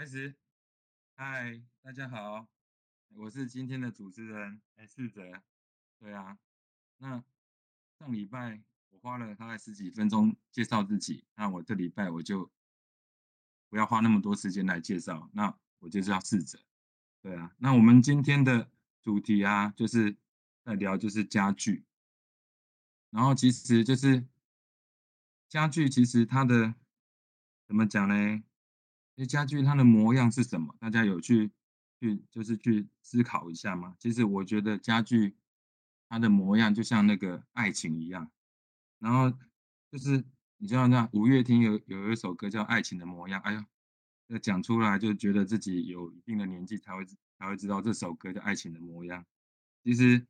开始，嗨，大家好，我是今天的主持人，哎，四哲，对啊，那上礼拜我花了大概十几分钟介绍自己，那我这礼拜我就不要花那么多时间来介绍，那我就叫四哲，对啊，那我们今天的主题啊，就是在聊就是家具，然后其实就是家具，其实它的怎么讲呢？这家具它的模样是什么？大家有去去就是去思考一下吗？其实我觉得家具它的模样就像那个爱情一样，然后就是你知道那五月天有有一首歌叫《爱情的模样》，哎呀，这讲出来就觉得自己有一定的年纪才会才会知道这首歌叫《爱情的模样》。其实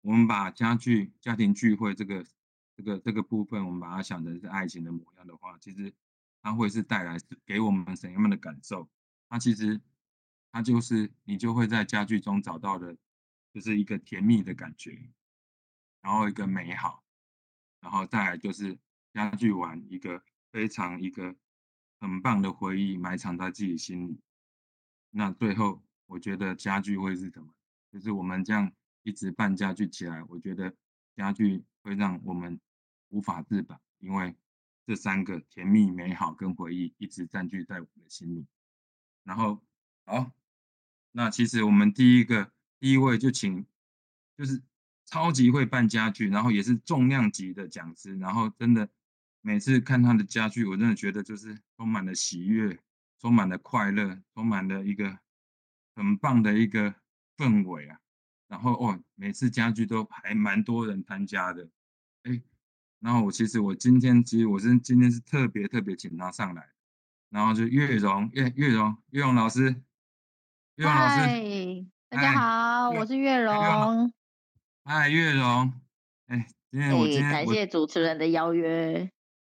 我们把家具家庭聚会这个这个这个部分，我们把它想成是爱情的模样的话，其实。它会是带来给我们什么样的感受？它其实，它就是你就会在家具中找到的，就是一个甜蜜的感觉，然后一个美好，然后再来就是家具玩一个非常一个很棒的回忆埋藏在自己心里。那最后，我觉得家具会是什么？就是我们这样一直办家具起来，我觉得家具会让我们无法自拔，因为。这三个甜蜜、美好跟回忆一直占据在我们的心里。然后，好，那其实我们第一个第一位就请，就是超级会办家具，然后也是重量级的讲师。然后真的每次看他的家具，我真的觉得就是充满了喜悦，充满了快乐，充满了一个很棒的一个氛围啊。然后哦，每次家具都还蛮多人参加的，哎。然后我其实我今天其实我是今天是特别特别请他上来，然后就月荣月月荣月荣老师，月荣老师，大家好，我是月荣。嗨，月荣，哎，今天我今天感谢主持人的邀约。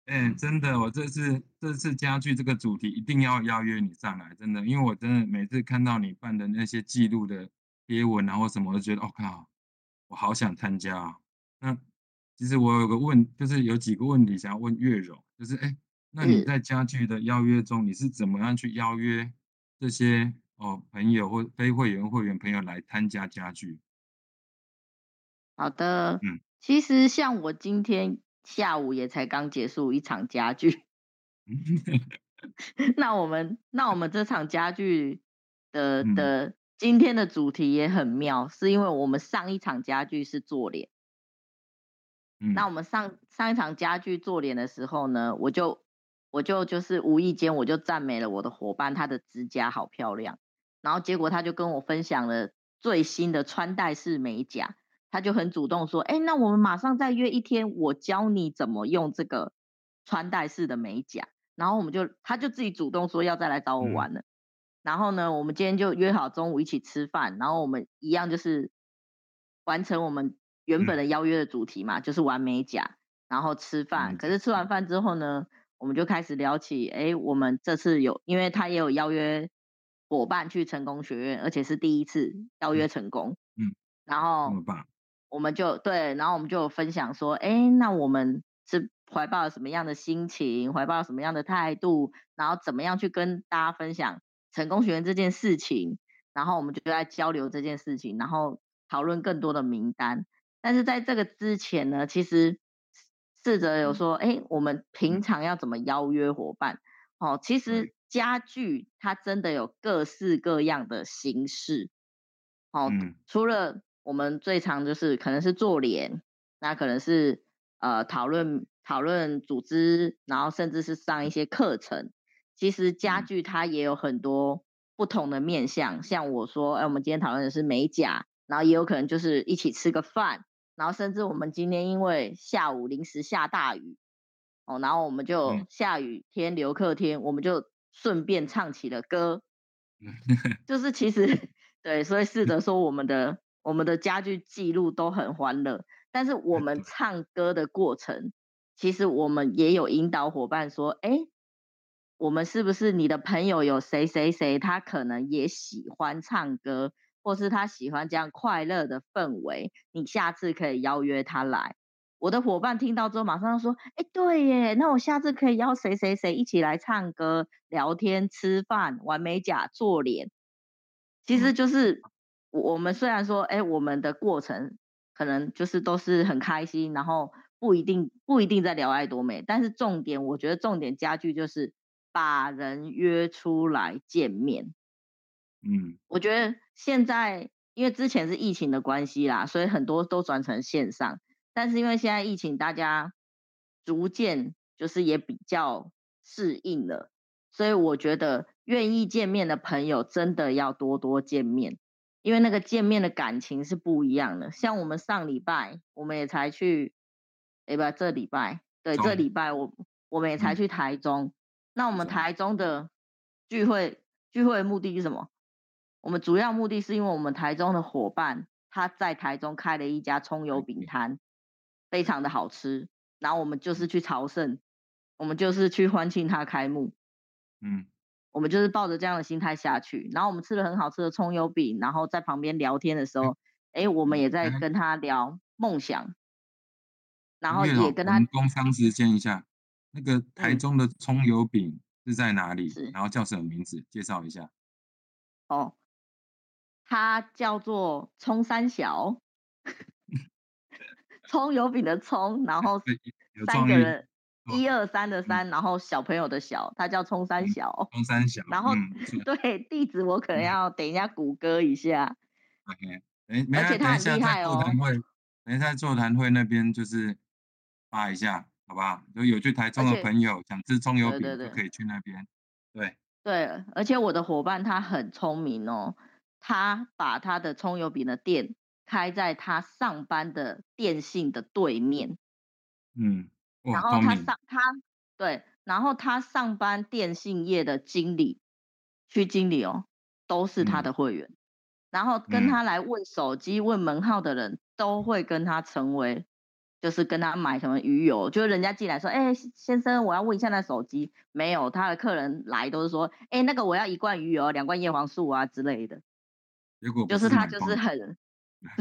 哎，真的，我这次这次家具这个主题一定要邀约你上来，真的，因为我真的每次看到你办的那些记录的贴文啊或什么，我都觉得，我、哦、靠，我好想参加啊。那。其实我有个问，就是有几个问题想要问月荣，就是哎，那你在家具的邀约中，你是怎么样去邀约这些哦朋友或非会员会员朋友来参加家具？好的，嗯，其实像我今天下午也才刚结束一场家具，那我们那我们这场家具的的今天的主题也很妙，是因为我们上一场家具是做脸。那我们上上一场家具做脸的时候呢，我就我就就是无意间我就赞美了我的伙伴，她的指甲好漂亮。然后结果他就跟我分享了最新的穿戴式美甲，他就很主动说：“哎，那我们马上再约一天，我教你怎么用这个穿戴式的美甲。”然后我们就他就自己主动说要再来找我玩了。嗯、然后呢，我们今天就约好中午一起吃饭，然后我们一样就是完成我们。原本的邀约的主题嘛，就是玩美甲，然后吃饭。可是吃完饭之后呢，我们就开始聊起，哎，我们这次有，因为他也有邀约伙伴去成功学院，而且是第一次邀约成功。嗯，然后我们就对，然后我们就分享说，哎，那我们是怀抱了什么样的心情，怀抱了什么样的态度，然后怎么样去跟大家分享成功学院这件事情，然后我们就在交流这件事情，然后讨论更多的名单。但是在这个之前呢，其实试着有说，哎，我们平常要怎么邀约伙伴？哦，其实家具它真的有各式各样的形式。哦，除了我们最常就是可能是做脸，那可能是呃讨论讨论组织，然后甚至是上一些课程。其实家具它也有很多不同的面向，像我说，哎，我们今天讨论的是美甲，然后也有可能就是一起吃个饭。然后甚至我们今天因为下午临时下大雨，哦，然后我们就下雨天留客天，我们就顺便唱起了歌，就是其实 对，所以试着说我们的我们的家具记录都很欢乐，但是我们 唱歌的过程，其实我们也有引导伙伴说，哎，我们是不是你的朋友有谁谁谁，他可能也喜欢唱歌。或是他喜欢这样快乐的氛围，你下次可以邀约他来。我的伙伴听到之后，马上说：“哎，对耶，那我下次可以邀谁谁谁一起来唱歌、聊天、吃饭、玩美甲、做脸。”其实就是我们虽然说，哎，我们的过程可能就是都是很开心，然后不一定不一定在聊爱多美，但是重点，我觉得重点加剧就是把人约出来见面。嗯，我觉得现在因为之前是疫情的关系啦，所以很多都转成线上。但是因为现在疫情，大家逐渐就是也比较适应了，所以我觉得愿意见面的朋友真的要多多见面，因为那个见面的感情是不一样的。像我们上礼拜，我们也才去，哎不，这礼拜，对，这礼拜我我们也才去台中。嗯、那我们台中的聚会聚会的目的是什么？我们主要目的是因为我们台中的伙伴他在台中开了一家葱油饼摊。非常的好吃，然后我们就是去朝圣，我们就是去欢庆他开幕，嗯，我们就是抱着这样的心态下去，然后我们吃了很好吃的葱油饼，然后在旁边聊天的时候，哎、嗯，我们也在跟他聊梦想，嗯、然后也跟他工商时间一下，那个台中的葱油饼是在哪里？嗯、然后叫什么名字？介绍一下。哦，它叫做葱三小。葱油饼的葱，然后三个人，一二三的三，然后小朋友的小，他叫葱三小。葱三小。然后对地址我可能要等一下谷歌一下。OK，而且他很厉害哦。等一下座谈会那边就是发一下，好不好？就有去台中的朋友想吃葱油饼，就可以去那边。对对，而且我的伙伴他很聪明哦，他把他的葱油饼的店。开在他上班的电信的对面，嗯，然后他上他对，然后他上班电信业的经理，区经理哦，都是他的。会员，嗯、然后跟他来问手机、嗯、问门号的人都会跟他成为，就是跟他买什么鱼油，就是人家进来说，哎，先生，我要问一下那手机，没有，他的客人来都是说，哎，那个我要一罐鱼油，两罐叶黄素啊之类的，结果就是他就是很。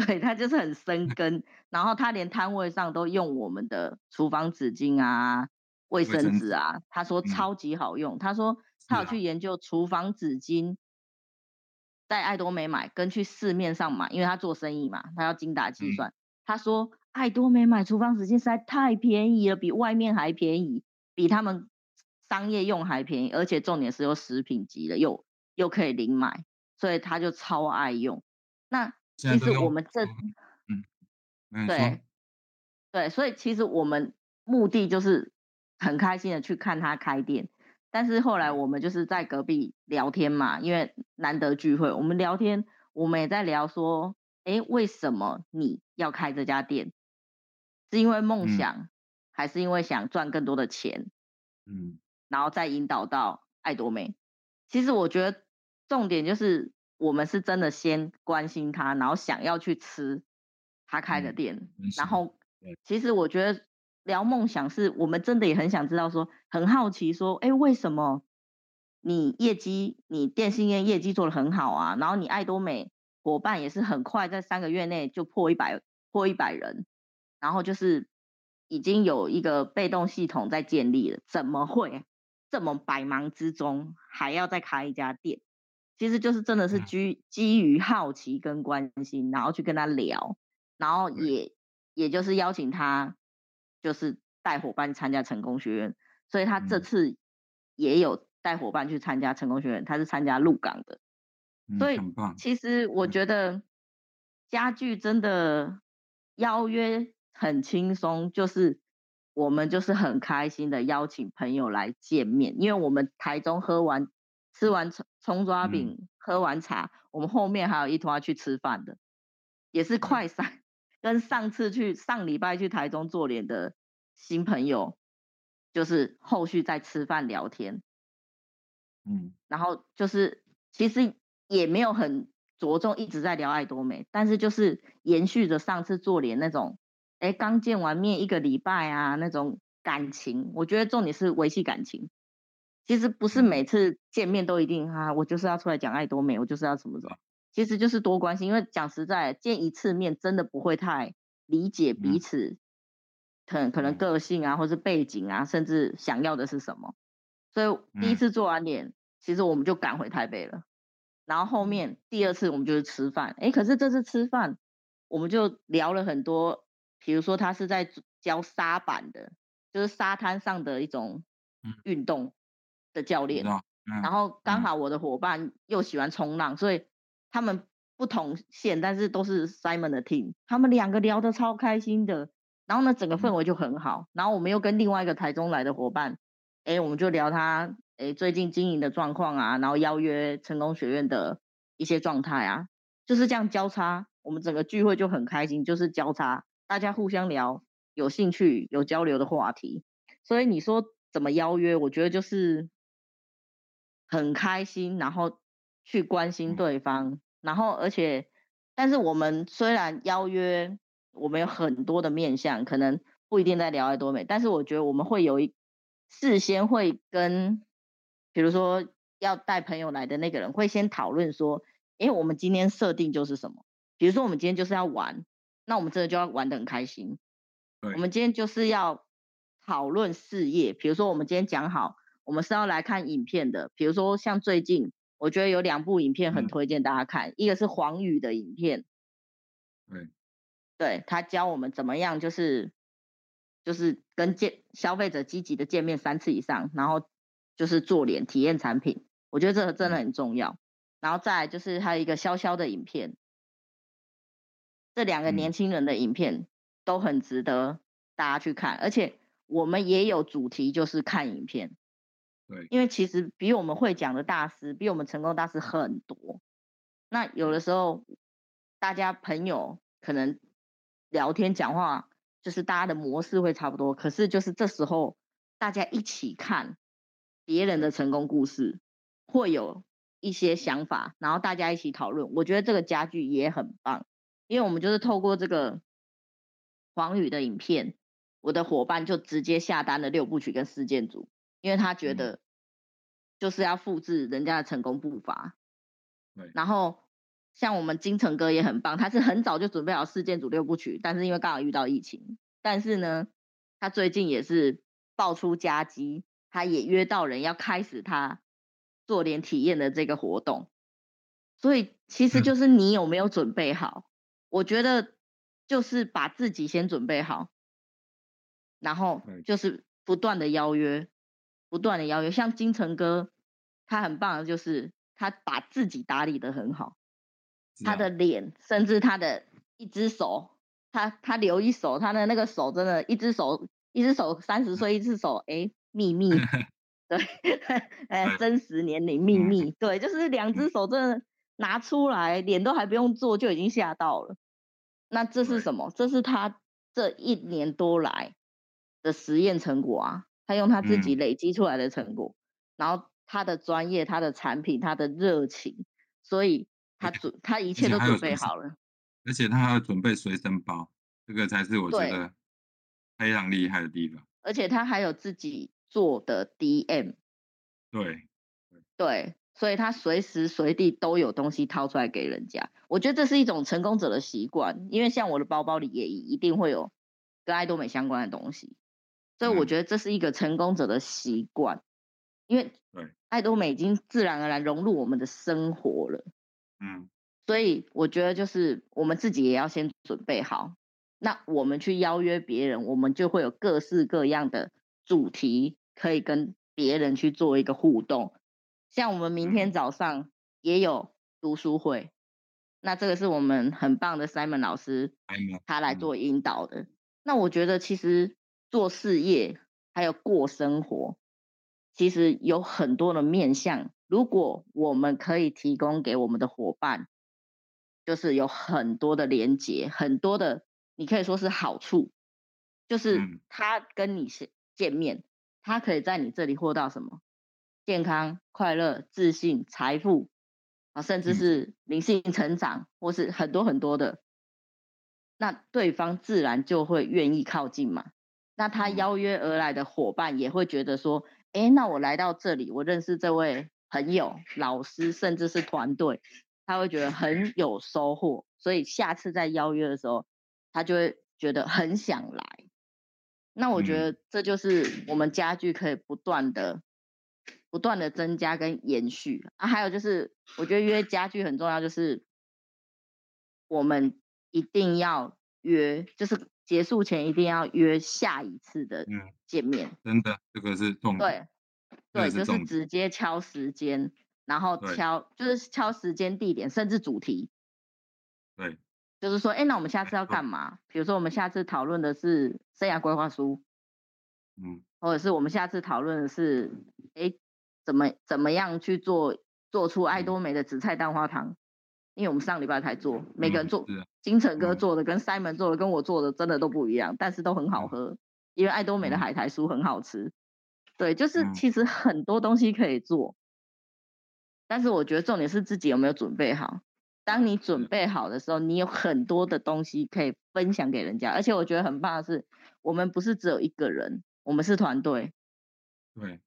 对，他就是很生 根，然后他连摊位上都用我们的厨房纸巾啊、卫生纸啊，他说超级好用。嗯、他说他有去研究厨房纸巾，在爱多美买跟去市面上买，因为他做生意嘛，他要精打细算。嗯、他说爱多美买厨房纸巾实在太便宜了，比外面还便宜，比他们商业用还便宜，而且重点是有食品级的，又又可以零买，所以他就超爱用。那其实我们这，嗯，对，对，所以其实我们目的就是很开心的去看他开店，但是后来我们就是在隔壁聊天嘛，因为难得聚会，我们聊天，我们也在聊说，哎，为什么你要开这家店？是因为梦想，嗯、还是因为想赚更多的钱？嗯，然后再引导到爱多美。其实我觉得重点就是。我们是真的先关心他，然后想要去吃他开的店，嗯、然后其实我觉得聊梦想是我们真的也很想知道说，说很好奇说，哎，为什么你业绩你电信业业绩做得很好啊？然后你爱多美伙伴也是很快在三个月内就破一百破一百人，然后就是已经有一个被动系统在建立了，怎么会这么百忙之中还要再开一家店？其实就是真的是基基于好奇跟关心，然后去跟他聊，然后也也就是邀请他，就是带伙伴参加成功学院，所以他这次也有带伙伴去参加成功学院，他是参加鹿港的，所以其实我觉得家具真的邀约很轻松，就是我们就是很开心的邀请朋友来见面，因为我们台中喝完。吃完葱葱抓饼，嗯、喝完茶，我们后面还有一坨要去吃饭的，也是快闪。嗯、跟上次去上礼拜去台中做脸的新朋友，就是后续在吃饭聊天，嗯，然后就是其实也没有很着重一直在聊爱多美，但是就是延续着上次做脸那种，哎，刚见完面一个礼拜啊那种感情，我觉得重点是维系感情。其实不是每次见面都一定啊，我就是要出来讲爱多美，我就是要什么什么。其实就是多关心，因为讲实在，见一次面真的不会太理解彼此可能可能个性啊，或是背景啊，甚至想要的是什么。所以第一次做完脸，其实我们就赶回台北了。然后后面第二次我们就是吃饭，哎，可是这次吃饭，我们就聊了很多，比如说他是在教沙板的，就是沙滩上的一种运动的教练。然后刚好我的伙伴又喜欢冲浪，所以他们。不同线，但是都是 Simon 的 team，他们两个聊得超开心的，然后呢，整个氛围就很好。然后我们又跟另外一个台中来的伙伴，哎，我们就聊他哎最近经营的状况啊，然后邀约成功学院的一些状态啊，就是这样交叉，我们整个聚会就很开心，就是交叉，大家互相聊有兴趣有交流的话题。所以你说怎么邀约？我觉得就是很开心，然后去关心对方。然后，而且，但是我们虽然邀约，我们有很多的面向，可能不一定在聊爱多美，但是我觉得我们会有一事先会跟，比如说要带朋友来的那个人，会先讨论说，诶，我们今天设定就是什么？比如说我们今天就是要玩，那我们真的就要玩的很开心。对。我们今天就是要讨论事业，比如说我们今天讲好，我们是要来看影片的，比如说像最近。我觉得有两部影片很推荐大家看，嗯、一个是黄宇的影片，对，对他教我们怎么样，就是就是跟见消费者积极的见面三次以上，然后就是做脸体验产品，我觉得这个真的很重要。嗯、然后再来就是还有一个潇潇的影片，这两个年轻人的影片都很值得大家去看，而且我们也有主题，就是看影片。对，因为其实比我们会讲的大师，比我们成功大师很多。那有的时候，大家朋友可能聊天讲话，就是大家的模式会差不多。可是就是这时候，大家一起看别人的成功故事，会有一些想法，然后大家一起讨论。我觉得这个家具也很棒，因为我们就是透过这个黄宇的影片，我的伙伴就直接下单了六部曲跟四件组。因为他觉得就是要复制人家的成功步伐，对。然后像我们金城哥也很棒，他是很早就准备好四件组六部曲，但是因为刚好遇到疫情，但是呢，他最近也是爆出佳绩，他也约到人要开始他做脸体验的这个活动。所以其实就是你有没有准备好？我觉得就是把自己先准备好，然后就是不断的邀约。不断的邀约，像金城哥，他很棒的就是他把自己打理的很好，他的脸，甚至他的一只手，他他留一手，他的那个手真的，一只手，一只手三十岁，一只手哎秘密，对，哎真实年龄秘密，对，就是两只手真的拿出来，脸都还不用做就已经吓到了。那这是什么？这是他这一年多来的实验成果啊。他用他自己累积出来的成果，嗯、然后他的专业、他的产品、他的热情，所以他准他一切都准备好了。而且他还要准备随身包，这个才是我觉得非常厉害的地方。而且他还有自己做的 DM，对对，所以他随时随地都有东西掏出来给人家。我觉得这是一种成功者的习惯，因为像我的包包里也一定会有跟爱多美相关的东西。所以我觉得这是一个成功者的习惯，因为爱多美已经自然而然融入我们的生活了。嗯，所以我觉得就是我们自己也要先准备好，那我们去邀约别人，我们就会有各式各样的主题可以跟别人去做一个互动。像我们明天早上也有读书会，那这个是我们很棒的 Simon 老师，他来做引导的。那我觉得其实。做事业还有过生活，其实有很多的面向。如果我们可以提供给我们的伙伴，就是有很多的连接，很多的你可以说是好处，就是他跟你见面，他可以在你这里获到什么？健康、快乐、自信、财富啊，甚至是灵性成长，或是很多很多的，那对方自然就会愿意靠近嘛。那他邀约而来的伙伴也会觉得说，哎，那我来到这里，我认识这位朋友、老师，甚至是团队，他会觉得很 有收获，所以下次再邀约的时候，他就会觉得很想来。那我觉得这就是我们家具可以不断的、嗯、不断的增加跟延续啊。还有就是，我觉得约家具很重要，就是我们一定要约，就是结束前一定要约下一次的见面。嗯、真的，这个是重点。对，对，就是直接敲时间，然后敲就是敲时间、地点，甚至主题。对。就是说，哎，那我们下次要干嘛？比如说，我们下次讨论的是生涯规划书，嗯，或者是我们下次讨论的是，哎，怎么怎么样去做做出爱多美的紫菜蛋花汤？因为我们上礼拜才做，每个人做，嗯、金城哥做的跟 Simon 做的跟我做的真的都不一样，但是都很好喝，因为爱多美的海苔酥很好吃。对，就是其实很多东西可以做，但是我觉得重点是自己有没有准备好。当你准备好的时候，你有很多的东西可以分享给人家，而且我觉得很棒的是，我们不是只有一个人，我们是团队。对，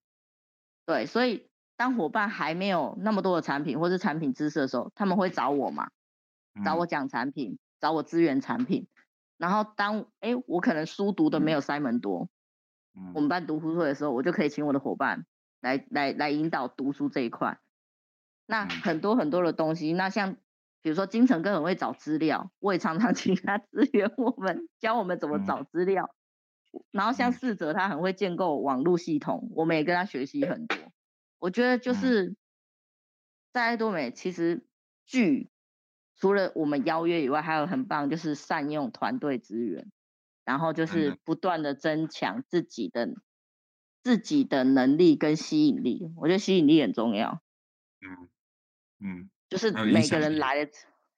对，所以当伙伴还没有那么多的产品或是产品知识的时候，他们会找我嘛，找我讲产品，找我支援产品。然后当哎，我可能书读的没有 Simon 多，我们办读书会的时候，我就可以请我的伙伴来来来引导读书这一块。那很多很多的东西，那像。比如说金城哥很会找资料，我也常常 请他支援我们，教我们怎么找资料。嗯、然后像四哲他很会建构网络系统，我们也跟他学习很多。我觉得就是在爱多美，其实剧除了我们邀约以外，还有很棒就是善用团队资源，然后就是不断的增强自己的自己的能力跟吸引力。我觉得吸引力很重要。嗯嗯。就是每个人来，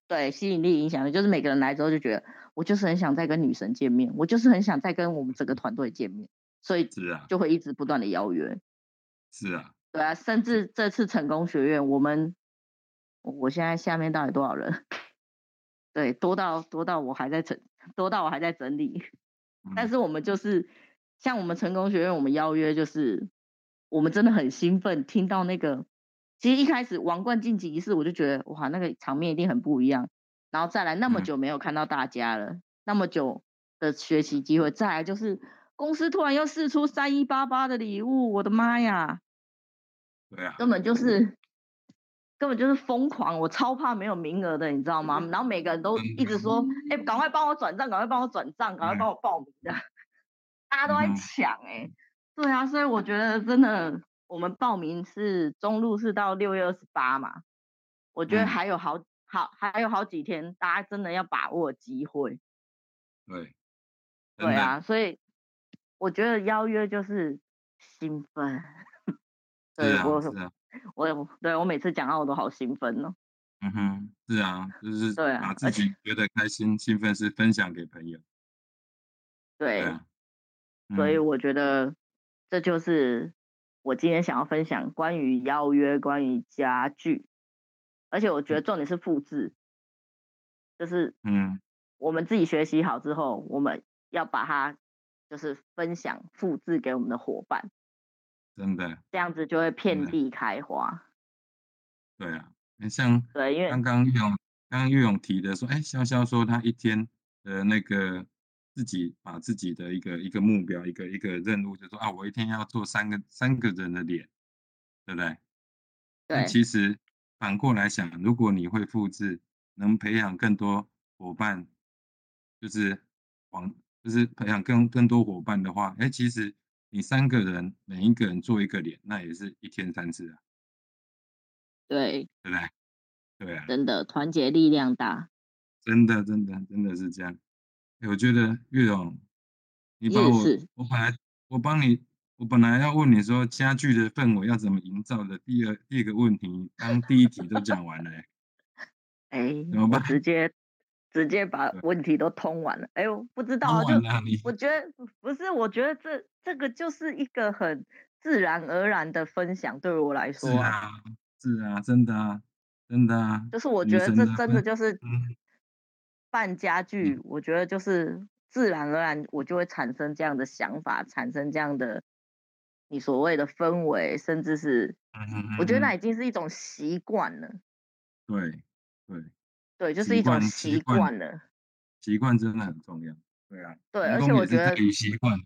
对，吸引力影响力，就是每个人来之后就觉得，我就是很想再跟女神见面，我就是很想再跟我们整个团队见面，所以是啊，就会一直不断的邀约。是啊，对啊，甚至这次成功学院，我们，我现在下面到底多少人？对，多到多到我还在整，多到我还在整理。但是我们就是像我们成功学院，我们邀约就是，我们真的很兴奋，听到那个。其实一开始王冠晋级仪式，我就觉得哇，那个场面一定很不一样。然后再来那么久没有看到大家了，嗯、那么久的学习机会，再来就是公司突然又试出三一八八的礼物，我的妈呀！对啊，根本就是根本就是疯狂，我超怕没有名额的，你知道吗？然后每个人都一直说，哎、嗯，赶快帮我转账，赶快帮我转账，赶快帮我报名的，嗯、大家都在抢哎、欸。对啊，所以我觉得真的。我们报名是中路是到六月二十八嘛，我觉得还有好、嗯、好还有好几天，大家真的要把握机会。对，对啊，所以我觉得邀约就是兴奋。对，啊、我我对我每次讲到我都好兴奋哦。嗯哼，是啊，就是对把自己觉得开心、兴奋是分享给朋友。对，对啊嗯、所以我觉得这就是。我今天想要分享关于邀约、关于家具，而且我觉得重点是复制，就是嗯，我们自己学习好之后，我们要把它就是分享、复制给我们的伙伴，真的，这样子就会遍地开花。对啊，很像对，因为刚刚玉勇刚刚玉勇提的说，哎，潇潇说他一天的那个。自己把自己的一个一个目标，一个一个任务，就说啊，我一天要做三个三个人的脸，对不对？对。但其实反过来想，如果你会复制，能培养更多伙伴，就是往就是培养更更多伙伴的话，哎，其实你三个人每一个人做一个脸，那也是一天三次啊。对。对不对？对啊。真的，团结力量大。真的，真的，真的是这样。我觉得月总，你把我，我本来我帮你，我本来要问你说家具的氛围要怎么营造的，第二第一个问题，刚第一题都讲完了，哎，哎，怎么办？直接直接把问题都通完了，哎呦，不知道啊，就我觉得不是，我觉得这这个就是一个很自然而然的分享，对于我来说，是啊，是啊，真的啊，真的啊，就是我觉得这真的就是，嗯。办家具，我觉得就是自然而然，我就会产生这样的想法，产生这样的你所谓的氛围，甚至是，我觉得那已经是一种习惯了。对对对，就是一种习惯了。习惯真的很重要。对啊。对，而且我觉得习惯。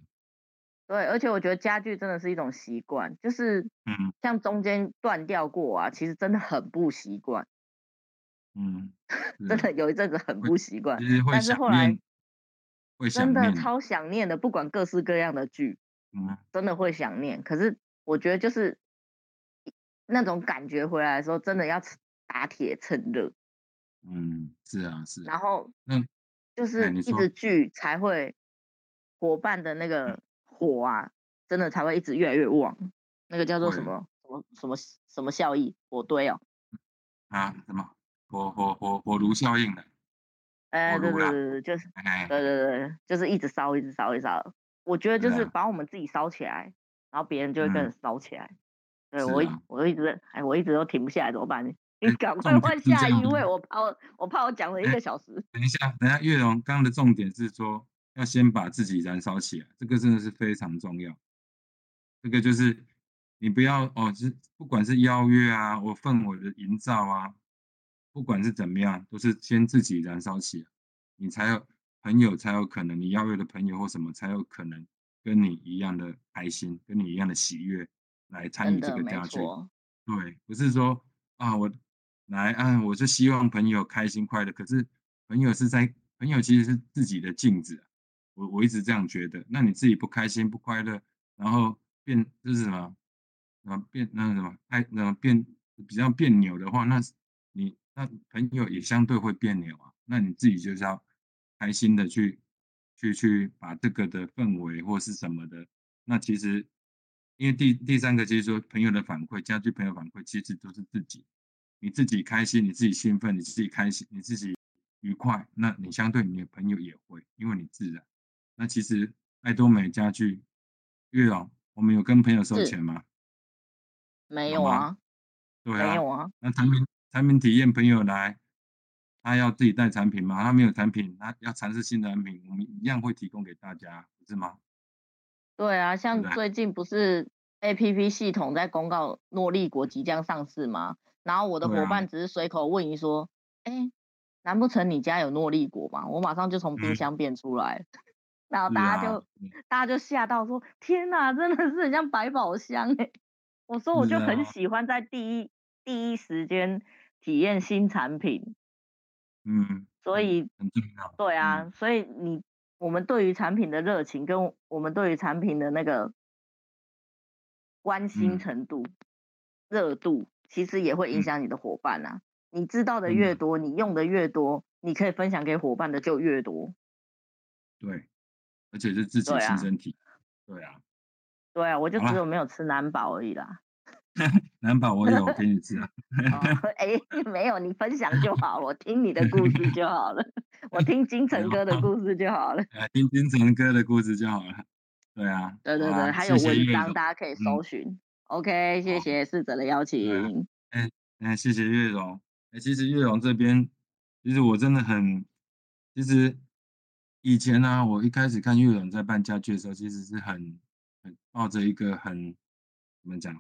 对，而且我觉得家具真的是一种习惯，就是嗯，像中间断掉过啊，其实真的很不习惯。嗯，真的有一阵子很不习惯，但是后来真的超想念的，不管各式各样的剧，嗯，真的会想念。可是我觉得就是那种感觉回来的时候，真的要打铁趁热。嗯，是啊，是。然后，嗯，就是一直聚才会伙伴的那个火啊，真的才会一直越来越旺。那个叫做什么什么什么什么效益？火堆哦。啊？什么？火火火火炉效应的。哎，对对对对，就是，对对对，就是一直烧，一直烧，一直烧。我觉得就是把我们自己烧起来，然后别人就会跟着烧起来。对我，我一直，哎，我一直都停不下来，怎么办？你赶快换下一位，我怕我我怕我讲了一个小时。等一下，等一下，月荣刚刚的重点是说要先把自己燃烧起来，这个真的是非常重要。这个就是你不要哦，是不管是邀约啊，我氛围的营造啊，不管是怎么样，都是先自己燃烧起来，你才有朋友才有可能，你邀约的朋友或什么才有可能跟你一样的开心，跟你一样的喜悦来参与这个家具。对，不是说啊我。来啊！我是希望朋友开心快乐。可是朋友是在朋友其实是自己的镜子，我我一直这样觉得。那你自己不开心不快乐，然后变就是什么啊变那个什么爱那变比较别扭的话，那你那朋友也相对会别扭啊。那你自己就是要开心的去去去把这个的氛围或是什么的。那其实因为第第三个就是说朋友的反馈，家居朋友反馈其实都是自己。你自己开心，你自己兴奋，你自己开心，你自己愉快，那你相对你的朋友也会，因为你自然。那其实爱多美家具，月老，我们有跟朋友收钱吗？没有啊。对啊。没有啊。那产品产品体验，朋友来，他要自己带产品吗？他没有产品，他要尝试新的产品，我们一样会提供给大家，不是吗？对啊，像最近不是 APP 系统在公告诺丽果即将上市吗？然后我的伙伴只是随口问一说，哎、啊，难不成你家有诺丽果吗？我马上就从冰箱变出来，嗯、然后大家就、啊、大家就吓到说，天哪，真的是很像百宝箱哎！我说我就很喜欢在第一、啊、第一时间体验新产品，嗯，所以对啊，嗯、所以你我们对于产品的热情跟我们对于产品的那个关心程度、嗯、热度。其实也会影响你的伙伴啊！嗯、你知道的越多，嗯、你用的越多，你可以分享给伙伴的就越多。对，而且是自己亲身体。对啊。对啊，我就只有没有吃南宝而已啦。南宝我有，我给你吃啊。哎、哦，没有，你分享就好，我听你的故事就好了，我听金 城哥的故事就好了。听金城哥的故事就好了。对啊。对对对，啊、还有文章大家可以搜寻。嗯 OK，谢谢逝者的邀请。哎，哎，谢谢月荣。哎，其实月荣这边，其实我真的很，其实以前呢、啊，我一开始看月荣在办家具的时候，其实是很很抱着一个很怎么讲，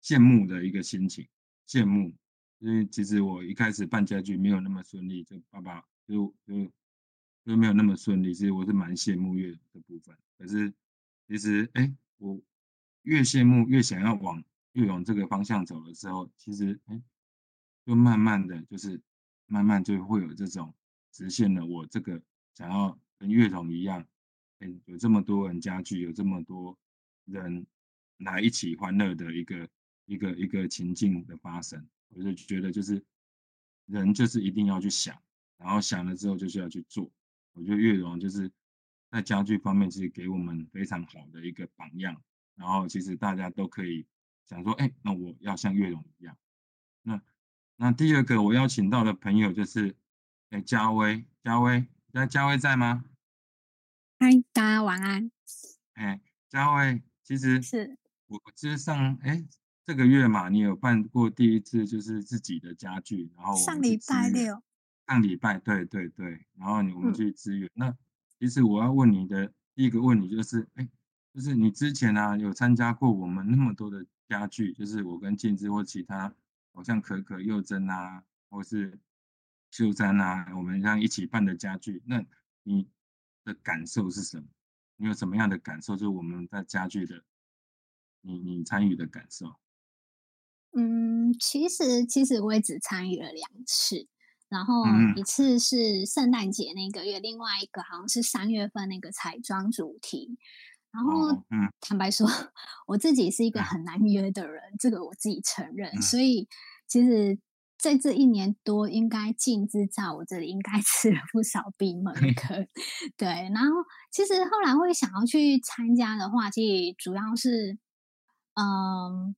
羡慕的一个心情，羡慕。因为其实我一开始办家具没有那么顺利，就爸爸就就就没有那么顺利，其实我是蛮羡慕月荣的部分。可是其实，哎，我。越羡慕，越想要往越往这个方向走的时候，其实哎，就慢慢的就是慢慢就会有这种实现了我这个想要跟月荣一样，哎，有这么多人家具，有这么多人来一起欢乐的一个一个一个情境的发生，我就觉得就是人就是一定要去想，然后想了之后就是要去做。我觉得月荣就是在家具方面，其实给我们非常好的一个榜样。然后其实大家都可以想说，哎，那我要像月荣一样。那那第二个我邀请到的朋友就是，哎，嘉威，嘉威，那佳薇在吗？嗨，大家晚安。哎，嘉威，其实是我其实上哎这个月嘛，你有办过第一次就是自己的家具，然后上礼拜六，上礼拜对对对，然后你我们去支援。嗯、那其实我要问你的第一个问题就是，哎。就是你之前啊，有参加过我们那么多的家具，就是我跟静之或其他，好像可可、佑珍啊，或是秀珍啊，我们这样一起办的家具，那你的感受是什么？你有什么样的感受？就是我们在家具的，你你参与的感受？嗯，其实其实我也只参与了两次，然后一次是圣诞节那个月，嗯、另外一个好像是三月份那个彩妆主题。然后，嗯，坦白说，我自己是一个很难约的人，嗯、这个我自己承认。嗯、所以，其实。在这一年多，应该静之在我这里应该 吃了不少闭门 羹，对。然后其实后来会想要去参加的话，其实主要是，嗯，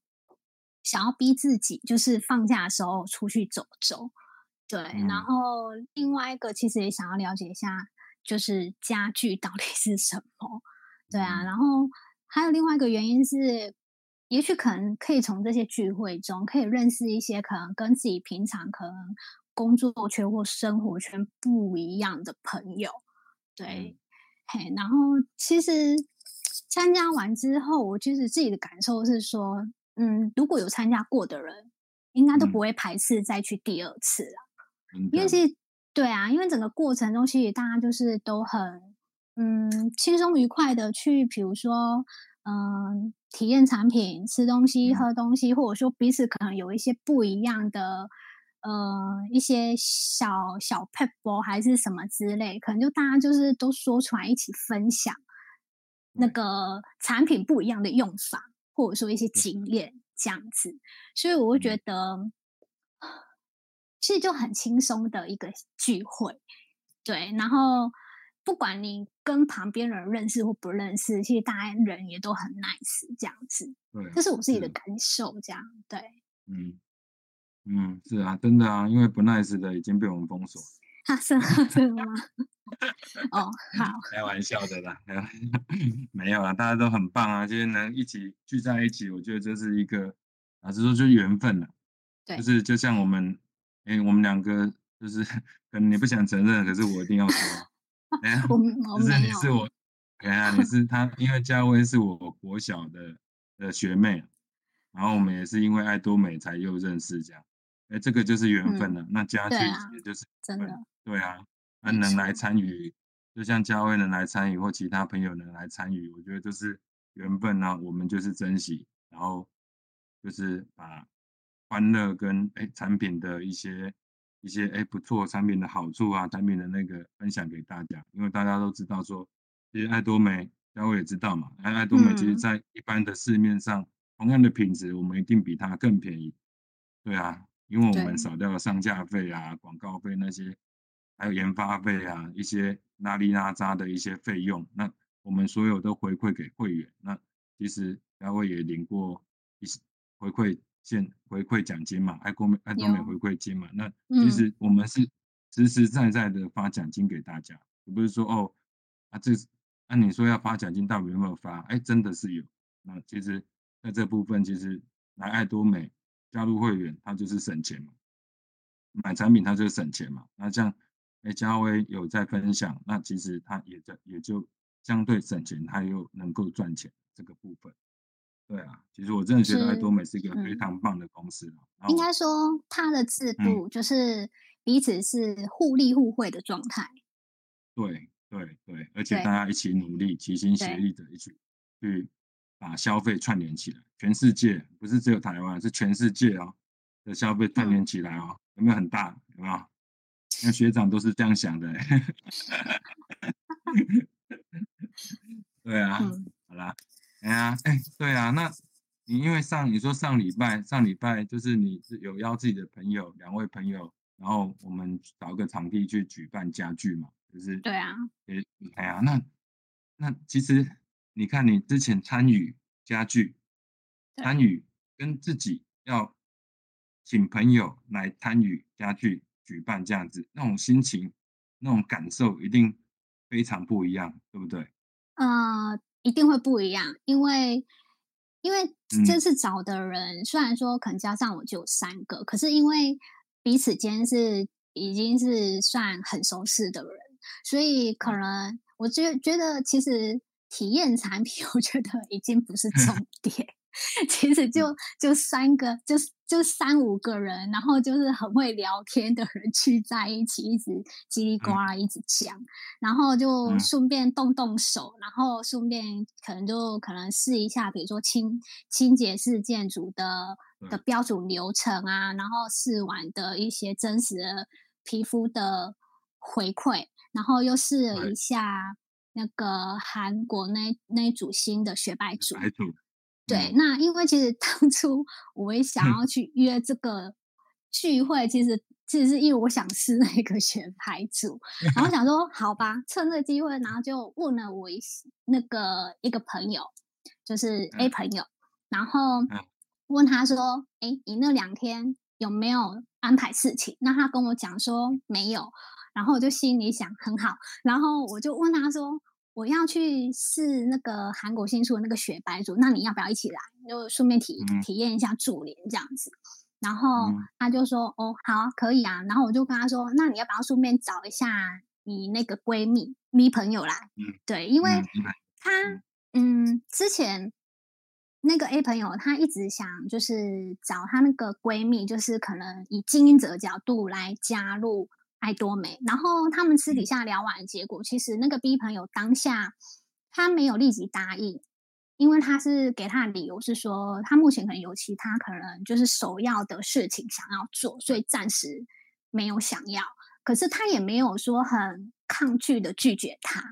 想要逼自己，就是放假的时候出去走走，对。嗯、然后另外一个其实也想要了解一下，就是家具到底是什么，对啊。然后还有另外一个原因是。也许可能可以从这些聚会中，可以认识一些可能跟自己平常可能工作圈或生活圈不一样的朋友，对，嘿，然后其实参加完之后，我其实自己的感受是说，嗯，如果有参加过的人，应该都不会排斥再去第二次了，嗯、因为其实对啊，因为整个过程中其实大家就是都很嗯轻松愉快的去，比如说。嗯，体验产品、吃东西、喝东西，或者说彼此可能有一些不一样的，呃，一些小小 p e p 还是什么之类，可能就大家就是都说出来一起分享那个产品不一样的用法，或者说一些经验这样子，所以我会觉得，其实就很轻松的一个聚会，对，然后。不管你跟旁边人认识或不认识，其实大家人也都很 nice，这样子。对，这是我自己的感受，这样对。嗯嗯，是啊，真的啊，因为不 nice 的已经被我们封锁。啊，是吗？是吗？哦，好。开玩笑的啦，没有啦，大家都很棒啊，今天能一起聚在一起，我觉得这是一个，啊，就说就是缘分了。对。就是就像我们，哎、欸，我们两个就是，可能你不想承认，可是我一定要说。哎呀，就是你是我，哎呀，你是他，因为嘉威是我国小的的学妹，然后我们也是因为爱多美才又认识这样，哎，这个就是缘分了。嗯、那家具也就是真的，对啊，那能来参与，就像嘉威能来参与，或其他朋友能来参与，我觉得就是缘分啊，我们就是珍惜，然后就是把欢乐跟哎产品的一些。一些哎不错产品的好处啊，产品的那个分享给大家，因为大家都知道说，其实爱多美，大家也知道嘛，爱爱多美其实在一般的市面上，同样的品质，我们一定比它更便宜。对啊，因为我们少掉了上架费啊、广告费那些，还有研发费啊，一些拉里拉扎的一些费用，那我们所有都回馈给会员。那其实佳薇也领过一些回馈。现回馈奖金嘛，爱国美爱多美回馈金嘛，那其实我们是实实在在的发奖金给大家，嗯、不是说哦啊这按、啊、你说要发奖金，到底有没有发？哎，真的是有。那其实在这部分，其实来爱多美加入会员，他就是省钱嘛，买产品他就是省钱嘛。那这样哎，嘉威有在分享，那其实他也在也就相对省钱，他又能够赚钱这个部分。对啊，其实我真的觉得爱多美是一个非常棒的公司。嗯、应该说，它的制度就是彼此是互利互惠的状态。对对对，而且大家一起努力，齐心协力的一起去把消费串联起来。全世界不是只有台湾，是全世界哦的消费串联起来哦，嗯、有没有很大？有没有？那学长都是这样想的。对啊，嗯、好啦。哎呀，哎，对啊，那你因为上你说上礼拜上礼拜就是你是有邀自己的朋友两位朋友，然后我们找个场地去举办家具嘛，就是对啊，哎呀，那那其实你看你之前参与家具，参与跟自己要请朋友来参与家具举办这样子，那种心情那种感受一定非常不一样，对不对？啊、uh。一定会不一样，因为因为这次找的人、嗯、虽然说可能加上我就有三个，可是因为彼此间是已经是算很熟识的人，所以可能我觉觉得其实体验产品，我觉得已经不是重 点。其实就就三个，就就三五个人，然后就是很会聊天的人聚在一起，一直叽里呱啦一直讲，嗯、然后就顺便动动手，嗯、然后顺便可能就可能试一下，比如说清清洁式建筑的的标准流程啊，然后试完的一些真实的皮肤的回馈，然后又试了一下那个韩国那那一组新的雪白组。白组对，那因为其实当初我也想要去约这个聚会，其实其实是因为我想试那个雪白组，然后想说好吧，趁这个机会，然后就问了我一那个一个朋友，就是 A 朋友，然后问他说：“哎，你那两天有没有安排事情？”那他跟我讲说没有，然后我就心里想很好，然后我就问他说。我要去试那个韩国新出的那个雪白组，那你要不要一起来？就顺便体体验一下驻联这样子。然后他就说：“哦，好，可以啊。”然后我就跟他说：“那你要不要顺便找一下你那个闺蜜、咪朋友来？”嗯，对，因为他嗯，之前那个 A 朋友她一直想就是找她那个闺蜜，就是可能以经营者角度来加入。爱多美，然后他们私底下聊完的结果，其实那个 B 朋友当下他没有立即答应，因为他是给他的理由是说，他目前可能有其他可能就是首要的事情想要做，所以暂时没有想要。可是他也没有说很抗拒的拒绝他。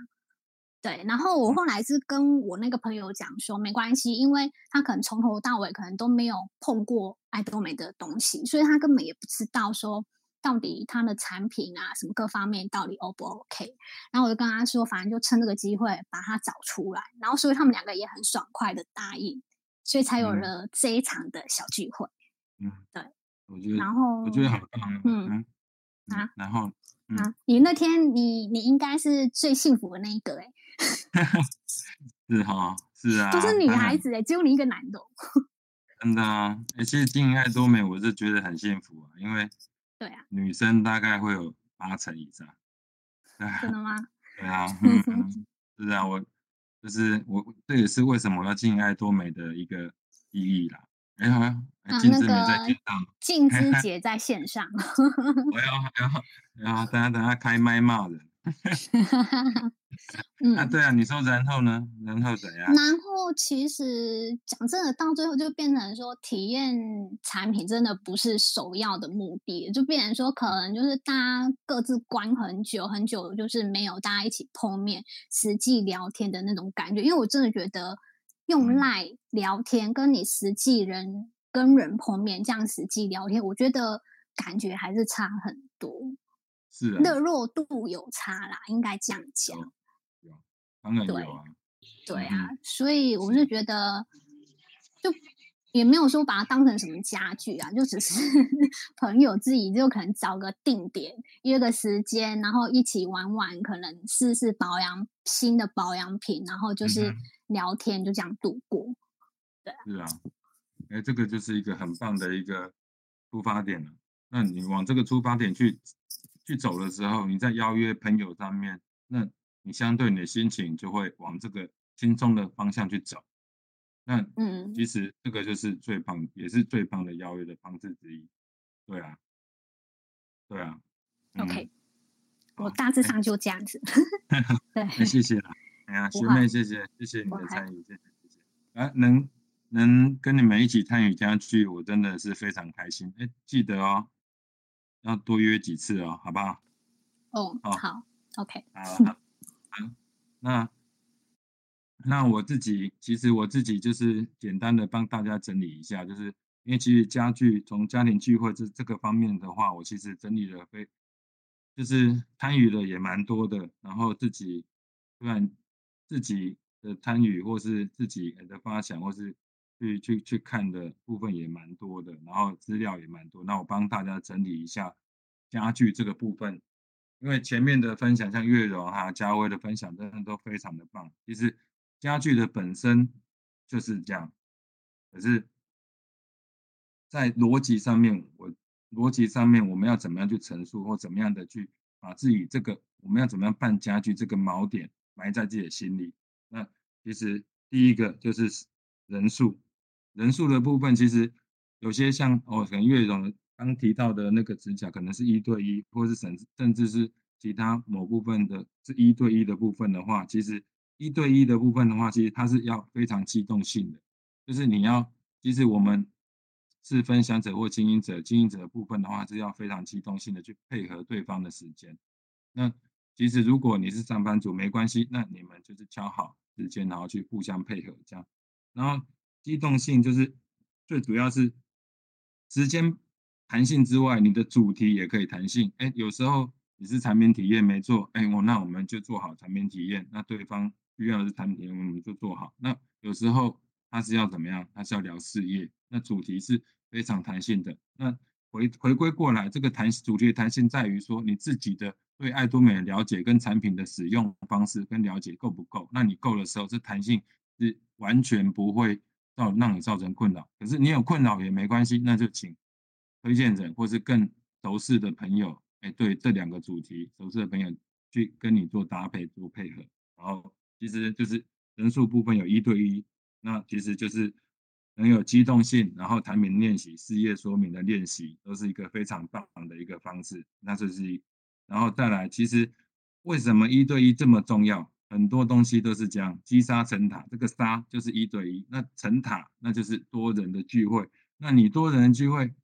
对，然后我后来是跟我那个朋友讲说，没关系，因为他可能从头到尾可能都没有碰过爱多美的东西，所以他根本也不知道说。到底他的产品啊，什么各方面到底 O 不 OK？然后我就跟他说，反正就趁这个机会把他找出来。然后所以他们两个也很爽快的答应，所以才有了这一场的小聚会。嗯，对，我觉得，然后我觉得好棒。嗯啊，然后啊，你那天你你应该是最幸福的那一个哎。是哈，是啊，都是女孩子哎，只有你一个男的。真的啊，哎，其实经营爱多美，我是觉得很幸福啊，因为。对啊，女生大概会有八成以上。真的吗？对啊，嗯，是啊，我就是我，这也是为什么我要经营爱多美的一个意义啦。哎好呀，静之没在线上，静之姐在线上。我要，要，要，等下等下开麦骂人。嗯，啊，对啊，你说然后呢？然后怎样？然后其实讲真的，到最后就变成说，体验产品真的不是首要的目的，就变成说，可能就是大家各自关很久很久，就是没有大家一起碰面、实际聊天的那种感觉。因为我真的觉得用赖聊天，跟你实际人跟人碰面这样实际聊天，我觉得感觉还是差很多。是啊，热络度有差啦，应该这样讲。有，当然有啊。对，啊，嗯、所以我是觉得，就也没有说把它当成什么家具啊，就只是 朋友自己就可能找个定点，约个时间，然后一起玩玩，可能试试保养新的保养品，然后就是聊天，就这样度过。嗯、对、啊，是啊，哎，这个就是一个很棒的一个出发点了。那你往这个出发点去。去走的时候，你在邀约朋友上面，那你相对你的心情就会往这个轻松的方向去走。那嗯，其实这个就是最棒，也是最棒的邀约的方式之一。对啊，对啊。OK，、嗯、我大致上就这样子。对，谢谢啦。哎呀，学妹，谢谢，谢谢你的参与，谢谢，谢谢。啊，能能跟你们一起参与家具，我真的是非常开心。哎，记得哦。要多约几次哦，好不好？哦，好，好，OK，好，好，那那我自己其实我自己就是简单的帮大家整理一下，就是因为其实家具从家庭聚会这这个方面的话，我其实整理了非就是参与的也蛮多的，然后自己虽然自己的参与或是自己的发想或是。去去去看的部分也蛮多的，然后资料也蛮多。那我帮大家整理一下家具这个部分，因为前面的分享像月柔哈、嘉威的分享真的都非常的棒。其实家具的本身就是这样，可是，在逻辑上面，我逻辑上面我们要怎么样去陈述，或怎么样的去把自己这个我们要怎么样办家具这个锚点埋在自己的心里。那其实第一个就是人数。人数的部分，其实有些像哦，可能岳总刚提到的那个指甲，可能是一对一，或是甚甚至是其他某部分的是一对一的部分的话，其实一对一的部分的话，其实它是要非常机动性的，就是你要，其实我们是分享者或经营者，经营者的部分的话是要非常机动性的去配合对方的时间。那其实如果你是上班族，没关系，那你们就是敲好时间，然后去互相配合这样。然后机动性就是最主要是。时间弹性之外，你的主题也可以弹性。哎，有时候你是产品体验没做，哎，我那我们就做好产品体验。那对方需要的是产品体验，我们就做好。那有时候他是要怎么样？他是要聊事业，那主题是非常弹性的。那回回归过来，这个弹主题的弹性在于说你自己的对爱多美的了解跟产品的使用方式跟了解够不够？那你够的时候，这弹性是完全不会。造让你造成困扰，可是你有困扰也没关系，那就请推荐人或是更熟识的朋友，哎，对这两个主题熟识的朋友去跟你做搭配做配合，然后其实就是人数部分有一对一，那其实就是能有机动性，然后产品练习、事业说明的练习，都是一个非常棒的一个方式。那就是，然后再来，其实为什么一对一这么重要？很多东西都是这样，积沙成塔。这个沙就是一对一，那成塔那就是多人的聚会。那你多人的聚会，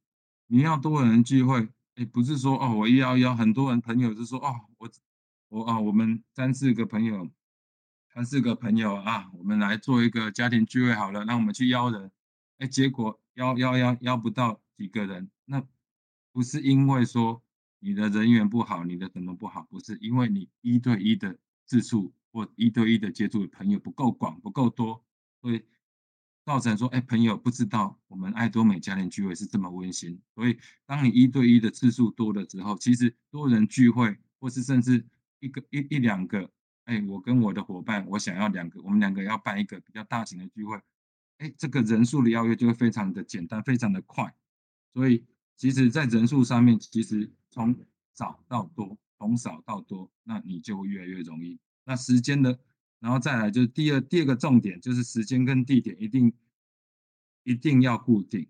你要多人聚会，哎，不是说哦，我一邀邀很多人朋友就说哦，我我啊，我们三四个朋友，三四个朋友啊，我们来做一个家庭聚会好了，那我们去邀人，哎，结果邀邀邀邀不到几个人，那不是因为说你的人缘不好，你的什么不好，不是因为你一对一的次数。或一对一的接触的朋友不够广不够多，会造成说，哎，朋友不知道我们爱多美家庭聚会是这么温馨。所以，当你一对一的次数多了之后，其实多人聚会，或是甚至一个一一两个，哎，我跟我的伙伴，我想要两个，我们两个要办一个比较大型的聚会，哎，这个人数的邀约就会非常的简单，非常的快。所以，其实，在人数上面，其实从少到多，从少到多，那你就会越来越容易。那时间的，然后再来就是第二第二个重点，就是时间跟地点一定一定要固定，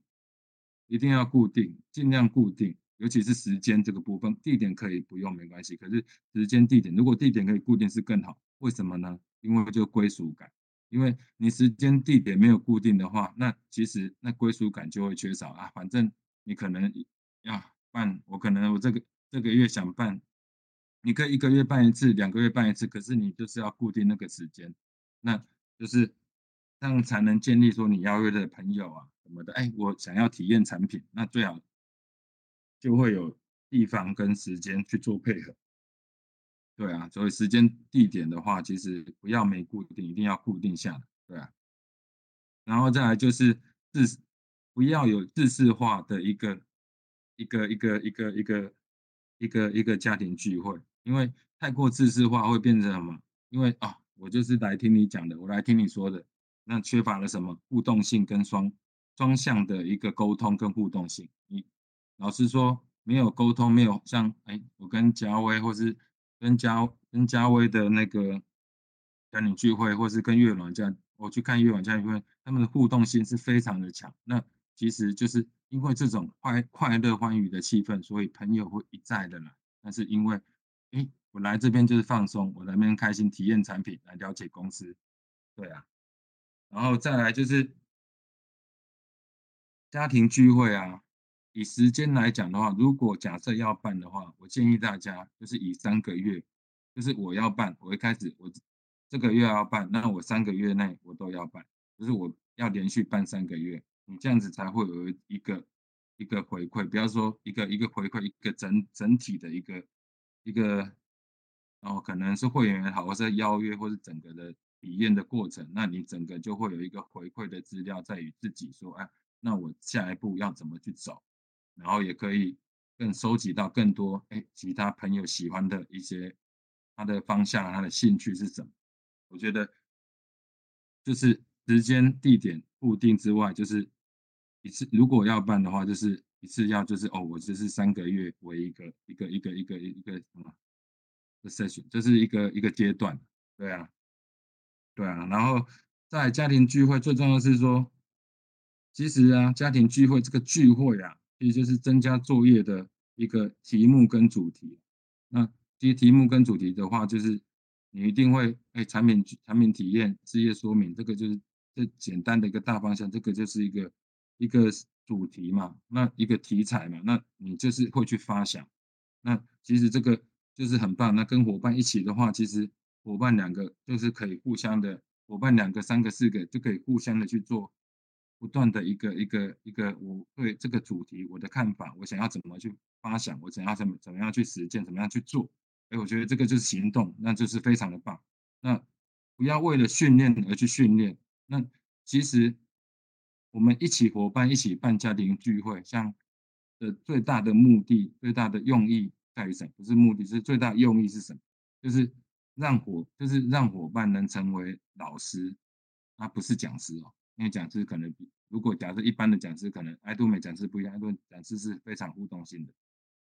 一定要固定，尽量固定，尤其是时间这个部分，地点可以不用没关系，可是时间地点，如果地点可以固定是更好。为什么呢？因为就归属感，因为你时间地点没有固定的话，那其实那归属感就会缺少啊。反正你可能要办，我可能我这个这个月想办。你可以一个月办一次，两个月办一次，可是你就是要固定那个时间，那就是这样才能建立说你邀约的朋友啊什么的。哎，我想要体验产品，那最好就会有地方跟时间去做配合。对啊，所以时间地点的话，其实不要没固定，一定要固定下来。对啊，然后再来就是自不要有自式化的一个一个一个一个一个一个一个家庭聚会。因为太过自私化会变成什么？因为啊，我就是来听你讲的，我来听你说的，那缺乏了什么互动性跟双双向的一个沟通跟互动性。你老实说，没有沟通，没有像哎，我跟嘉威或是跟嘉跟嘉威的那个家庭聚会，或是跟月朗家，我去看月朗家庭聚会，他们的互动性是非常的强。那其实就是因为这种快快乐欢愉的气氛，所以朋友会一再的来。但是因为哎，我来这边就是放松，我来这边开心体验产品，来了解公司，对啊，然后再来就是家庭聚会啊。以时间来讲的话，如果假设要办的话，我建议大家就是以三个月，就是我要办，我一开始我这个月要办，那我三个月内我都要办，就是我要连续办三个月，你这样子才会有一个一个回馈，不要说一个一个回馈，一个整整体的一个。一个哦，可能是会员也好，或是邀约，或是整个的体验的过程，那你整个就会有一个回馈的资料在于自己说，哎，那我下一步要怎么去走，然后也可以更收集到更多哎其他朋友喜欢的一些他的方向，他的兴趣是什么？我觉得就是时间地点固定之外，就是一次如果要办的话，就是。一次要就是哦，我就是三个月为一个一个一个一个一个什么的 session，这是一个一个阶段，对啊，对啊，然后在家庭聚会最重要是说，其实啊，家庭聚会这个聚会啊，其实就是增加作业的一个题目跟主题。那其实题目跟主题的话，就是你一定会哎，产品产品体验、事业说明，这个就是最简单的一个大方向，这个就是一个一个主题嘛，那一个题材嘛，那你就是会去发想。那其实这个就是很棒。那跟伙伴一起的话，其实伙伴两个就是可以互相的，伙伴两个、三个、四个就可以互相的去做。不断的一个一个一个，我对这个主题我的看法，我想要怎么去发想，我想要怎么怎么样去实践，怎么样去做，哎，我觉得这个就是行动，那就是非常的棒。那不要为了训练而去训练。那其实我们一起伙伴一起办家庭聚会，像的最大的目的、最大的用意在于什么？不是目的，是最大用意是什么？就是让伙，就是让伙伴能成为老师，他不是讲师哦。因为讲师可能比，如果假设一般的讲师，可能爱多美讲师不一样，爱多美讲师是非常互动性的。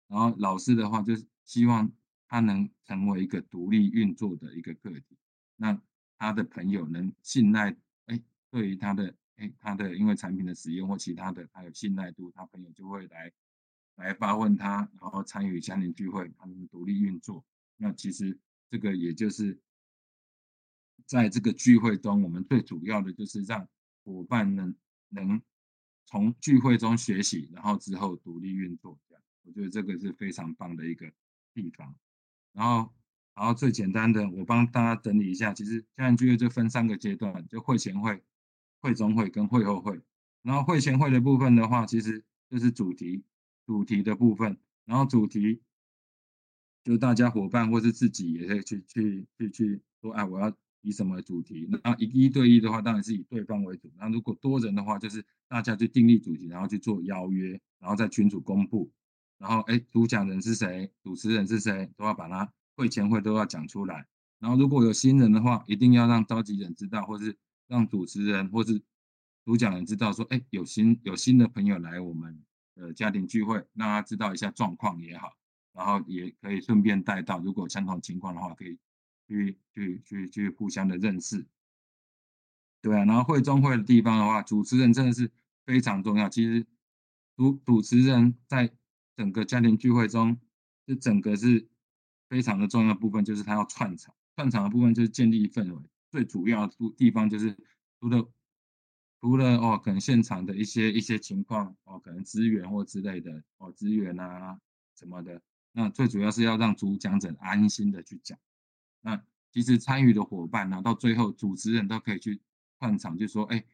然后老师的话，就是希望他能成为一个独立运作的一个个体，那他的朋友能信赖，哎，对于他的，哎，他的因为产品的使用或其他的，他有信赖度，他朋友就会来来发问他，然后参与家庭聚会，他们独立运作。那其实这个也就是在这个聚会中，我们最主要的就是让。伙伴能能从聚会中学习，然后之后独立运作，这样我觉得这个是非常棒的一个地方。然后，然后最简单的，我帮大家整理一下，其实家庭聚会就分三个阶段，就会前会、会中会跟会后会。然后会前会的部分的话，其实就是主题主题的部分，然后主题就大家伙伴或是自己也可以去去去去说，哎，我要。以什么主题？那一一对一的话，当然是以对方为主。那如果多人的话，就是大家去订立主题，然后去做邀约，然后在群组公布。然后，哎，主讲人是谁？主持人是谁？都要把它会前会都要讲出来。然后，如果有新人的话，一定要让召集人知道，或是让主持人或是主讲人知道，说，哎，有新有新的朋友来我们的家庭聚会，让他知道一下状况也好。然后也可以顺便带到，如果相同情况的话，可以。去去去去互相的认识，对啊，然后会中会的地方的话，主持人真的是非常重要。其实主主持人在整个家庭聚会中，这整个是非常的重要部分，就是他要串场。串场的部分就是建立氛围，最主要的地方就是除了除了哦，可能现场的一些一些情况哦，可能资源或之类的哦，资源啊什么的，那最主要是要让主讲者安心的去讲。那其实参与的伙伴呢，到最后主持人都可以去换场，就说，哎，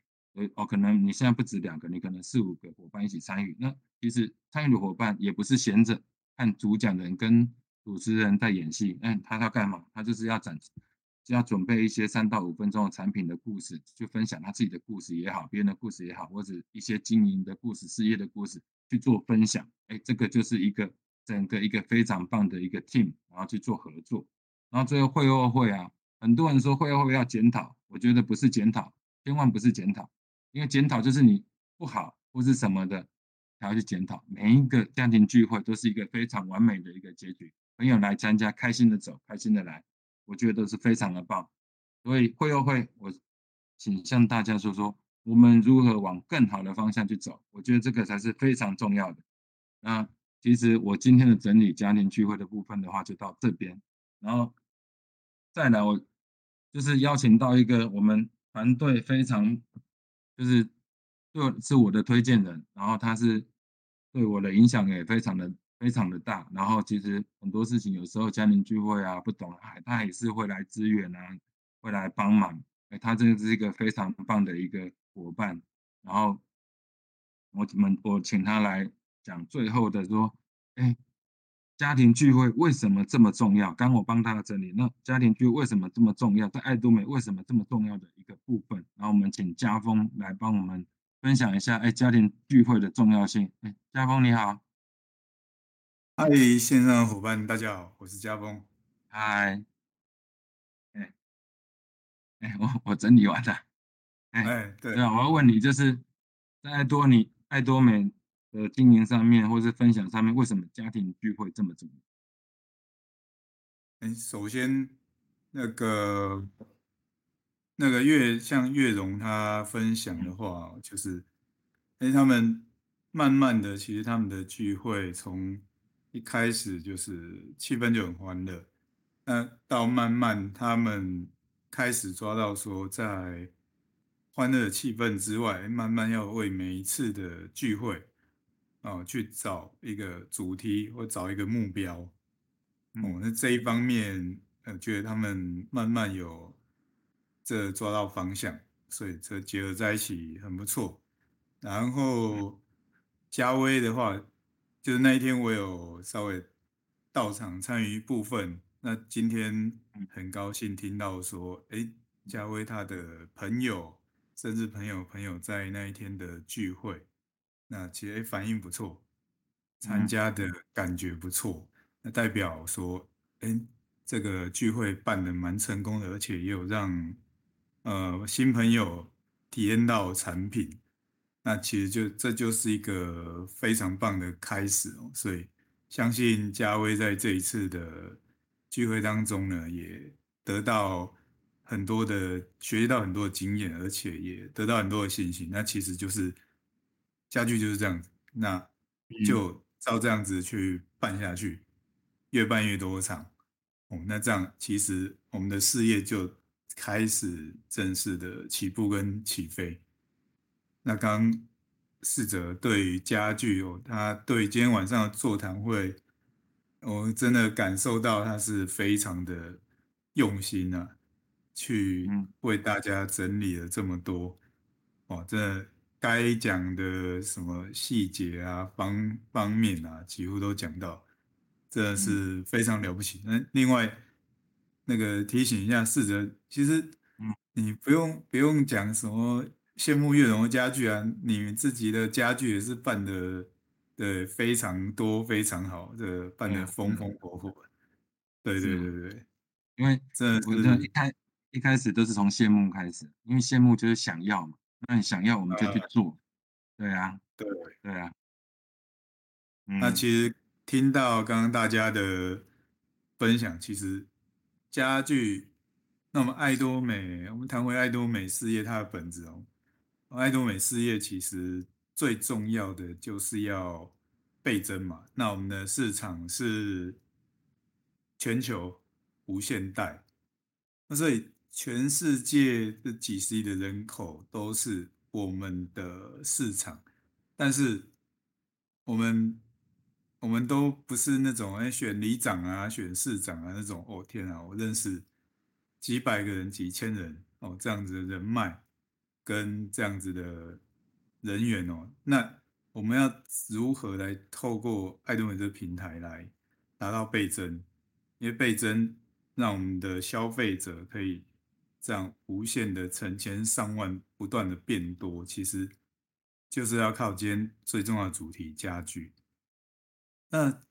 哦，可能你现在不止两个，你可能四五个伙伴一起参与。那其实参与的伙伴也不是闲着看主讲人跟主持人在演戏，嗯，他要干嘛？他就是要展，就要准备一些三到五分钟的产品的故事，去分享他自己的故事也好，别人的故事也好，或者一些经营的故事、事业的故事去做分享。哎，这个就是一个整个一个非常棒的一个 team，然后去做合作。然后最后会后会啊，很多人说会后会要检讨，我觉得不是检讨，千万不是检讨，因为检讨就是你不好或是什么的还要去检讨。每一个家庭聚会都是一个非常完美的一个结局，朋友来参加，开心的走，开心的来，我觉得是非常的棒。所以会后会，我请向大家说说，我们如何往更好的方向去走，我觉得这个才是非常重要的。那其实我今天的整理家庭聚会的部分的话，就到这边，然后。再来，我就是邀请到一个我们团队非常，就是对是我的推荐人，然后他是对我的影响也非常的非常的大。然后其实很多事情有时候家庭聚会啊不懂，他也是会来支援啊，会来帮忙。哎，他真的是一个非常棒的一个伙伴。然后我们我请他来讲最后的说，哎。家庭聚会为什么这么重要？刚我帮他整理，那家庭聚会为什么这么重要？在爱多美为什么这么重要的一个部分？然后我们请家峰来帮我们分享一下，哎，家庭聚会的重要性。哎，家峰你好，嗨，线上的伙伴大家好，我是家峰。嗨，哎，哎，我我整理完了。哎，哎对，对啊，我要问你，就是在爱多你爱多美。的经营上面，或是分享上面，为什么家庭聚会这么重要？哎，首先，那个那个月像月荣他分享的话，就是因为他们慢慢的，其实他们的聚会从一开始就是气氛就很欢乐，那到慢慢他们开始抓到说，在欢乐的气氛之外，慢慢要为每一次的聚会哦去找一个主题或找一个目标哦，那这一方面，呃，觉得他们慢慢有这抓到方向，所以这结合在一起很不错。然后嘉威的话。就是那一天，我有稍微到场参与一部分。那今天很高兴听到说，哎，嘉威他的朋友，甚至朋友朋友在那一天的聚会，那其实反应不错，参加的感觉不错。那代表说，哎，这个聚会办的蛮成功的，而且也有让呃新朋友体验到产品。那其实就这就是一个非常棒的开始哦，所以相信嘉威在这一次的聚会当中呢，也得到很多的学习到很多的经验，而且也得到很多的信心。那其实就是家具就是这样子，那就照这样子去办下去，越办越多场哦。那这样其实我们的事业就开始正式的起步跟起飞。那刚试着对于家具哦，他对今天晚上的座谈会，我真的感受到他是非常的用心啊，去为大家整理了这么多，哦，这该讲的什么细节啊、方方面啊，几乎都讲到，真的是非常了不起。那另外那个提醒一下试着，其实你不用不用讲什么。羡慕悦榕家具啊，你们自己的家具也是办的，对，非常多，非常好，这个办的风风火火。对对对对，因为这我的一开一开始都是从羡慕开始，因为羡慕就是想要嘛，那你想要我们就去做，对啊，对对啊。那其实听到刚刚大家的分享，其实家具，那我们爱多美，我们谈回爱多美事业它的本质哦。爱多美事业其实最重要的就是要倍增嘛。那我们的市场是全球无限大，那所以全世界的几十亿的人口都是我们的市场，但是我们我们都不是那种哎选里长啊、选市长啊那种。哦天啊，我认识几百个人、几千人哦这样子的人脉。跟这样子的人员哦，那我们要如何来透过爱多美这个平台来达到倍增？因为倍增让我们的消费者可以这样无限的成千上万不断的变多，其实就是要靠今天最重要的主题家具。那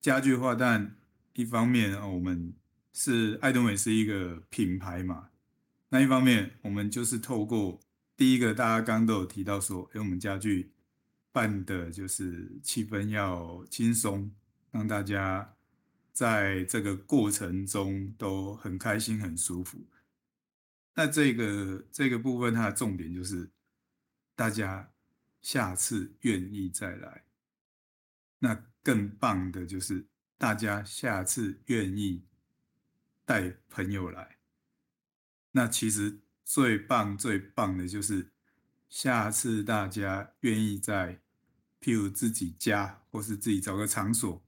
家具的话，但一方面我们是爱多美是一个品牌嘛，那一方面我们就是透过。第一个，大家刚都有提到说，哎，我们家具办的就是气氛要轻松，让大家在这个过程中都很开心、很舒服。那这个这个部分，它的重点就是大家下次愿意再来。那更棒的就是大家下次愿意带朋友来。那其实。最棒最棒的就是，下次大家愿意在，譬如自己家或是自己找个场所，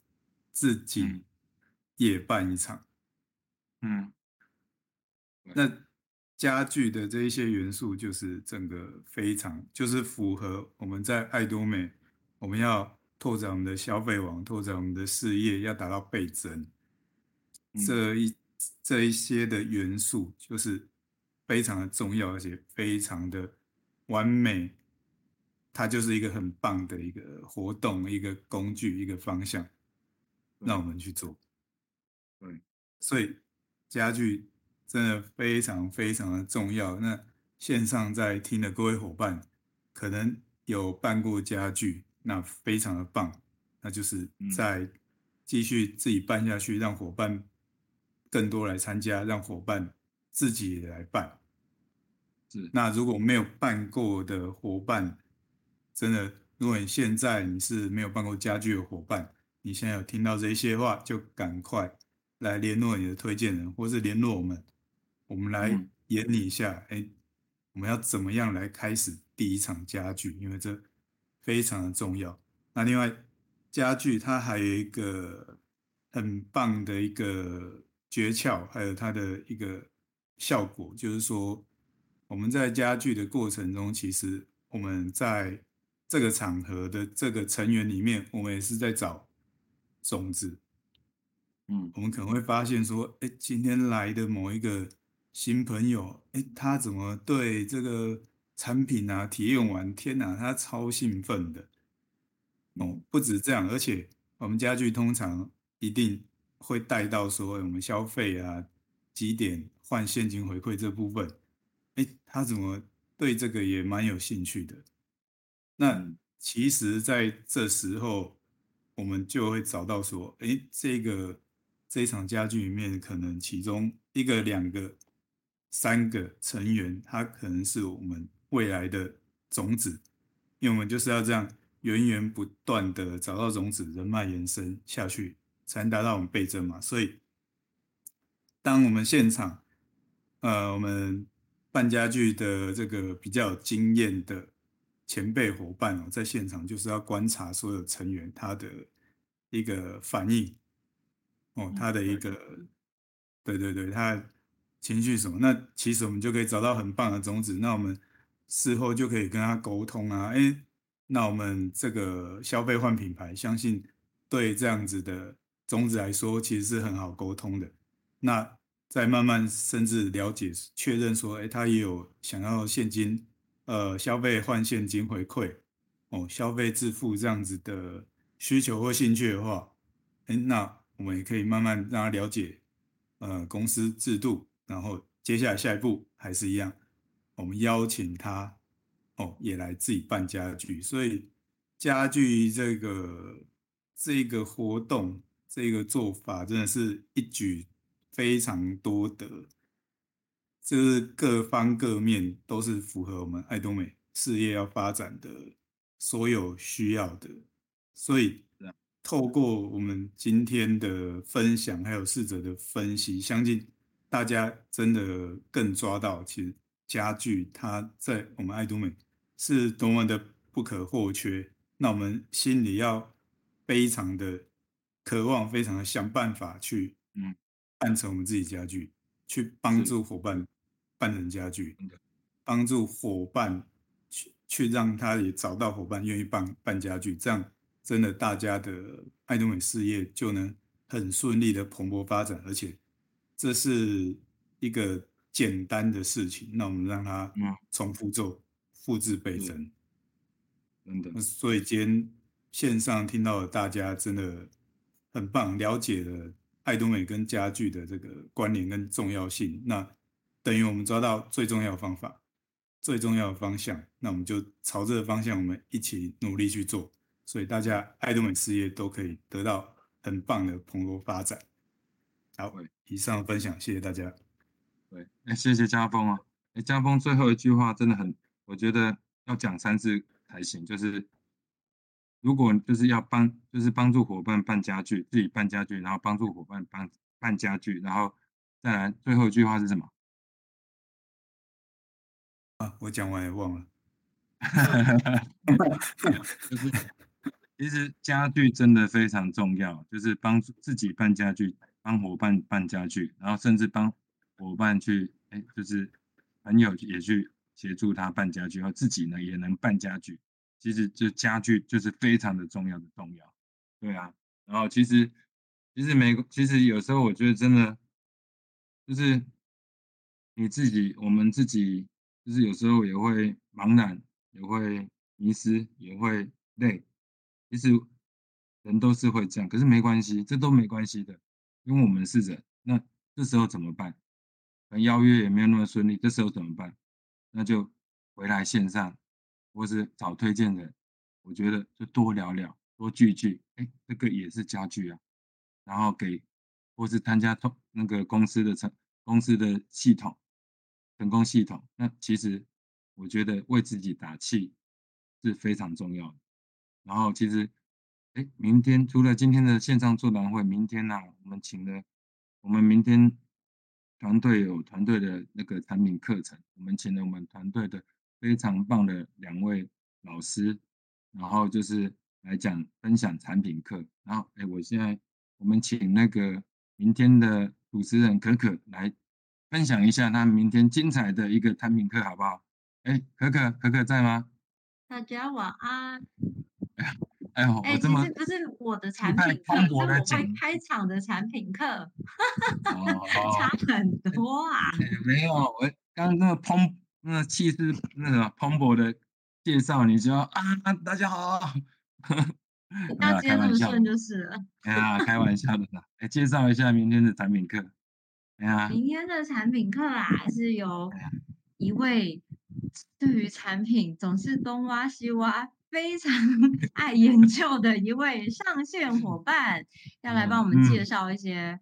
自己也办一场。嗯，那家具的这一些元素，就是整个非常，就是符合我们在爱多美，我们要拓展我们的消费网，拓展我们的事业，要达到倍增。这一这一些的元素，就是。非常的重要，而且非常的完美，它就是一个很棒的一个活动、一个工具、一个方向，让我们去做。对，所以家具真的非常非常的重要。那线上在听的各位伙伴，可能有办过家具，那非常的棒，那就是在继续自己办下去，让伙伴更多来参加，让伙伴自己来办。是那如果没有办过的伙伴，真的，如果你现在你是没有办过家具的伙伴，你现在有听到这些话，就赶快来联络你的推荐人，或是联络我们，我们来演你一下，哎、嗯，我们要怎么样来开始第一场家具？因为这非常的重要。那另外，家具它还有一个很棒的一个诀窍，还有它的一个效果，就是说。我们在家具的过程中，其实我们在这个场合的这个成员里面，我们也是在找种子。嗯，我们可能会发现说，哎，今天来的某一个新朋友，哎，他怎么对这个产品啊体验完，天哪，他超兴奋的。哦，不止这样，而且我们家具通常一定会带到说，我们消费啊几点换现金回馈这部分。哎，他怎么对这个也蛮有兴趣的？那其实在这时候，我们就会找到说，哎，这个这一场家具里面，可能其中一个、两个、三个成员，他可能是我们未来的种子，因为我们就是要这样源源不断的找到种子，人脉延伸下去，才能达到我们倍增嘛。所以，当我们现场，呃，我们。办家具的这个比较有经验的前辈伙伴哦，在现场就是要观察所有成员他的一个反应哦，他的一个对对对，他情绪什么，那其实我们就可以找到很棒的种子，那我们事后就可以跟他沟通啊，哎，那我们这个消费换品牌，相信对这样子的种子来说，其实是很好沟通的，那。再慢慢甚至了解确认说，哎，他也有想要现金，呃，消费换现金回馈，哦，消费致富这样子的需求或兴趣的话，哎，那我们也可以慢慢让他了解，呃，公司制度，然后接下来下一步还是一样，我们邀请他，哦，也来自己办家具，所以家具这个这个活动这个做法真的是一举。非常多的，就是各方各面都是符合我们爱多美事业要发展的所有需要的，所以透过我们今天的分享，还有试者的分析，相信大家真的更抓到，其实家具它在我们爱多美是多么的不可或缺。那我们心里要非常的渴望，非常的想办法去，嗯。办成我们自己家具，去帮助伙伴办成家具，帮助伙伴去去让他也找到伙伴愿意办办家具，这样真的大家的爱多美事业就能很顺利的蓬勃发展，而且这是一个简单的事情，那我们让它重复做，复制倍增，真的。所以今天线上听到的大家真的很棒，了解了。爱多美跟家具的这个关联跟重要性，那等于我们抓到最重要的方法、最重要的方向，那我们就朝这个方向，我们一起努力去做，所以大家爱多美事业都可以得到很棒的蓬勃发展。好，以上分享，谢谢大家。对，哎，谢谢家峰啊，哎，家峰最后一句话真的很，我觉得要讲三次才行，就是。如果就是要帮，就是帮助伙伴办家具，自己办家具，然后帮助伙伴办办家具，然后再来最后一句话是什么？啊，我讲完也忘了。就是其实家具真的非常重要，就是帮助自己办家具，帮伙伴办家具，然后甚至帮伙伴去，哎，就是朋友也去协助他办家具，然后自己呢也能办家具。其实就家具就是非常的重要的重要，对啊。然后其实其实每个其实有时候我觉得真的就是你自己，我们自己就是有时候也会茫然，也会迷失，也会累。其实人都是会这样，可是没关系，这都没关系的，因为我们是人。那这时候怎么办？邀约也没有那么顺利，这时候怎么办？那就回来线上。或是找推荐人，我觉得就多聊聊，多聚聚，哎，这个也是家具啊。然后给，或是参加通那个公司的成公司的系统，成功系统。那其实我觉得为自己打气，是非常重要的。然后其实，哎，明天除了今天的线上座谈会，明天呢、啊，我们请了我们明天团队有团队的那个产品课程，我们请了我们团队的非常棒的两位老师，然后就是来讲分享产品课。然后，哎，我现在我们请那个明天的主持人可可来分享一下他明天精彩的一个产品课，好不好？哎，可可可可在吗？大家晚安。哎呀，哎呦，哎，其实不是我的产品课，是我会开场的产品课，差很多啊。没有，我刚刚那个蓬那气势那个蓬勃的介绍，你就要啊，大家好。那接这么顺就是了。哎呀，开玩笑的啦。来，介绍一下明天的产品课。哎呀，明天的产品课啊，是由一位对于产品总是东挖西挖。非常 爱研究的一位上线伙伴，要来帮我们介绍一些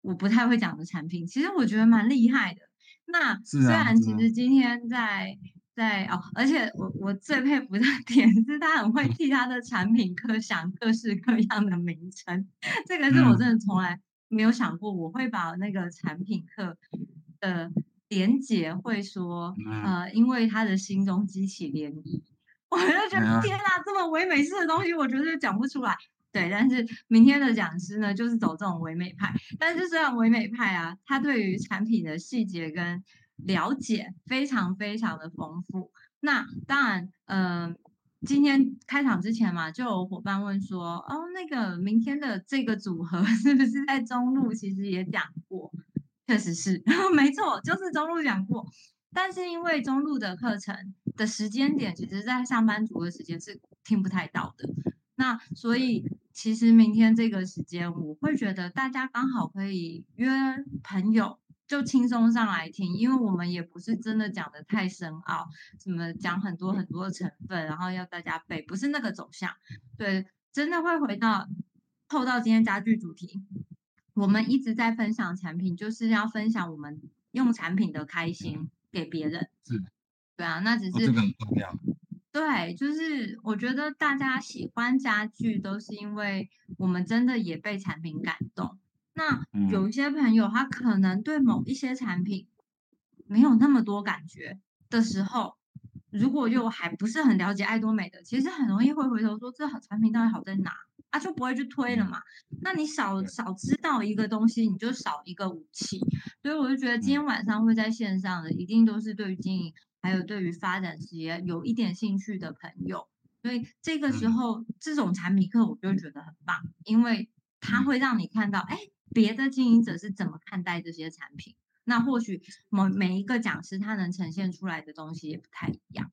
我不太会讲的产品。其实我觉得蛮厉害的。那虽然其实今天在在哦，而且我我最佩服的 点是他很会替他的产品课想各式各样的名称。这个是我真的从来没有想过，我会把那个产品课的连结会说呃，因为他的心中激起涟漪。我就觉得天哪，这么唯美式的东西，我觉得讲不出来。对，但是明天的讲师呢，就是走这种唯美派。但是虽然唯美派啊，他对于产品的细节跟了解非常非常的丰富。那当然，嗯、今天开场之前嘛，就有伙伴问说，哦，那个明天的这个组合 是不是在中路其实也讲过？确实是，没错，就是中路讲过。但是因为中路的课程的时间点，其实在上班族的时间是听不太到的。那所以其实明天这个时间，我会觉得大家刚好可以约朋友，就轻松上来听，因为我们也不是真的讲的太深奥，什么讲很多很多的成分，然后要大家背，不是那个走向。对，真的会回到扣到今天家具主题，我们一直在分享产品，就是要分享我们用产品的开心。给别人是，对啊，那只是、哦、这个很重要。对，就是我觉得大家喜欢家具，都是因为我们真的也被产品感动。那有一些朋友，他可能对某一些产品没有那么多感觉的时候，如果又还不是很了解爱多美的，其实很容易会回头说，这产品到底好在哪？他、啊、就不会去推了嘛。那你少少知道一个东西，你就少一个武器。所以我就觉得今天晚上会在线上的，一定都是对于经营还有对于发展事业有一点兴趣的朋友。所以这个时候这种产品课，我就觉得很棒，因为它会让你看到，哎，别的经营者是怎么看待这些产品。那或许某每一个讲师他能呈现出来的东西也不太一样。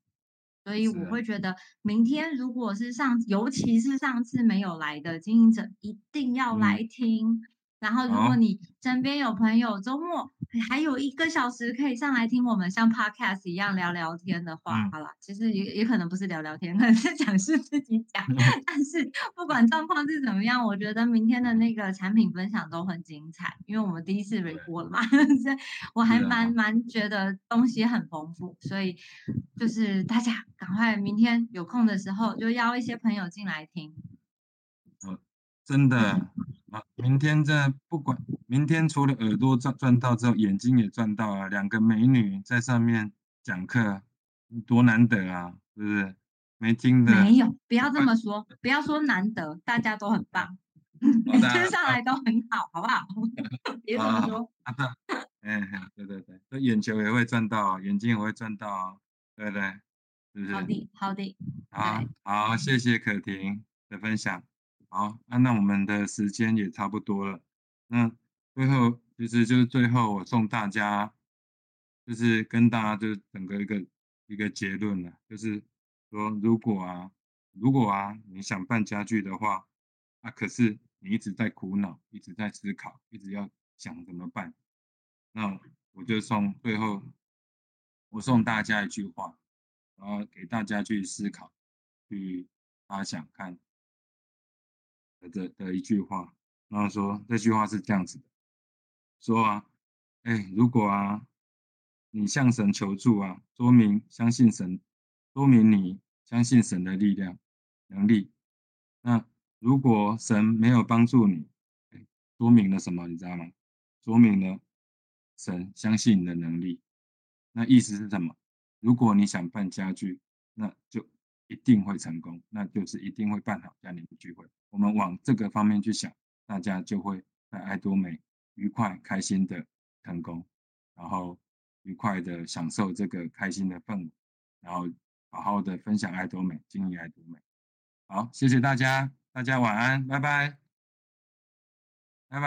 所以我会觉得，明天如果是上，尤其是上次没有来的经营者，一定要来听。嗯然后，如果你身边有朋友周末还有一个小时可以上来听我们像 podcast 一样聊聊天的话，嗯、好了，其实也也可能不是聊聊天，可能是讲是自己讲。但是不管状况是怎么样，我觉得明天的那个产品分享都很精彩，因为我们第一次 record 了嘛，所以我还蛮蛮觉得东西很丰富，所以就是大家赶快明天有空的时候就邀一些朋友进来听。嗯，真的。啊，明天这不管明天除了耳朵赚赚到之后，眼睛也赚到啊！两个美女在上面讲课，多难得啊，是不是？没听的没有，不要这么说，不要说难得，大家都很棒，每天 上来都很好，好不好？别这么说。啊，对，哎，对对对，这眼球也会赚到，眼睛也会赚到，对不对？好的，好的。好，好，谢谢可婷的分享。好，那那我们的时间也差不多了。那最后其实就是最后我送大家，就是跟大家就整个一个一个结论了，就是说如果啊，如果啊你想办家具的话，啊可是你一直在苦恼，一直在思考，一直要想怎么办，那我就送最后我送大家一句话，然后给大家去思考，去发想看。的的的一句话，然后说这句话是这样子的，说啊，哎，如果啊，你向神求助啊，说明相信神，说明你相信神的力量、能力。那如果神没有帮助你，说明了什么？你知道吗？说明了神相信你的能力。那意思是什么？如果你想办家具，那就一定会成功，那就是一定会办好家庭聚会。我们往这个方面去想，大家就会在爱多美愉快、开心的成功，然后愉快的享受这个开心的氛围，然后好好的分享爱多美，经营爱多美。好，谢谢大家，大家晚安，拜拜。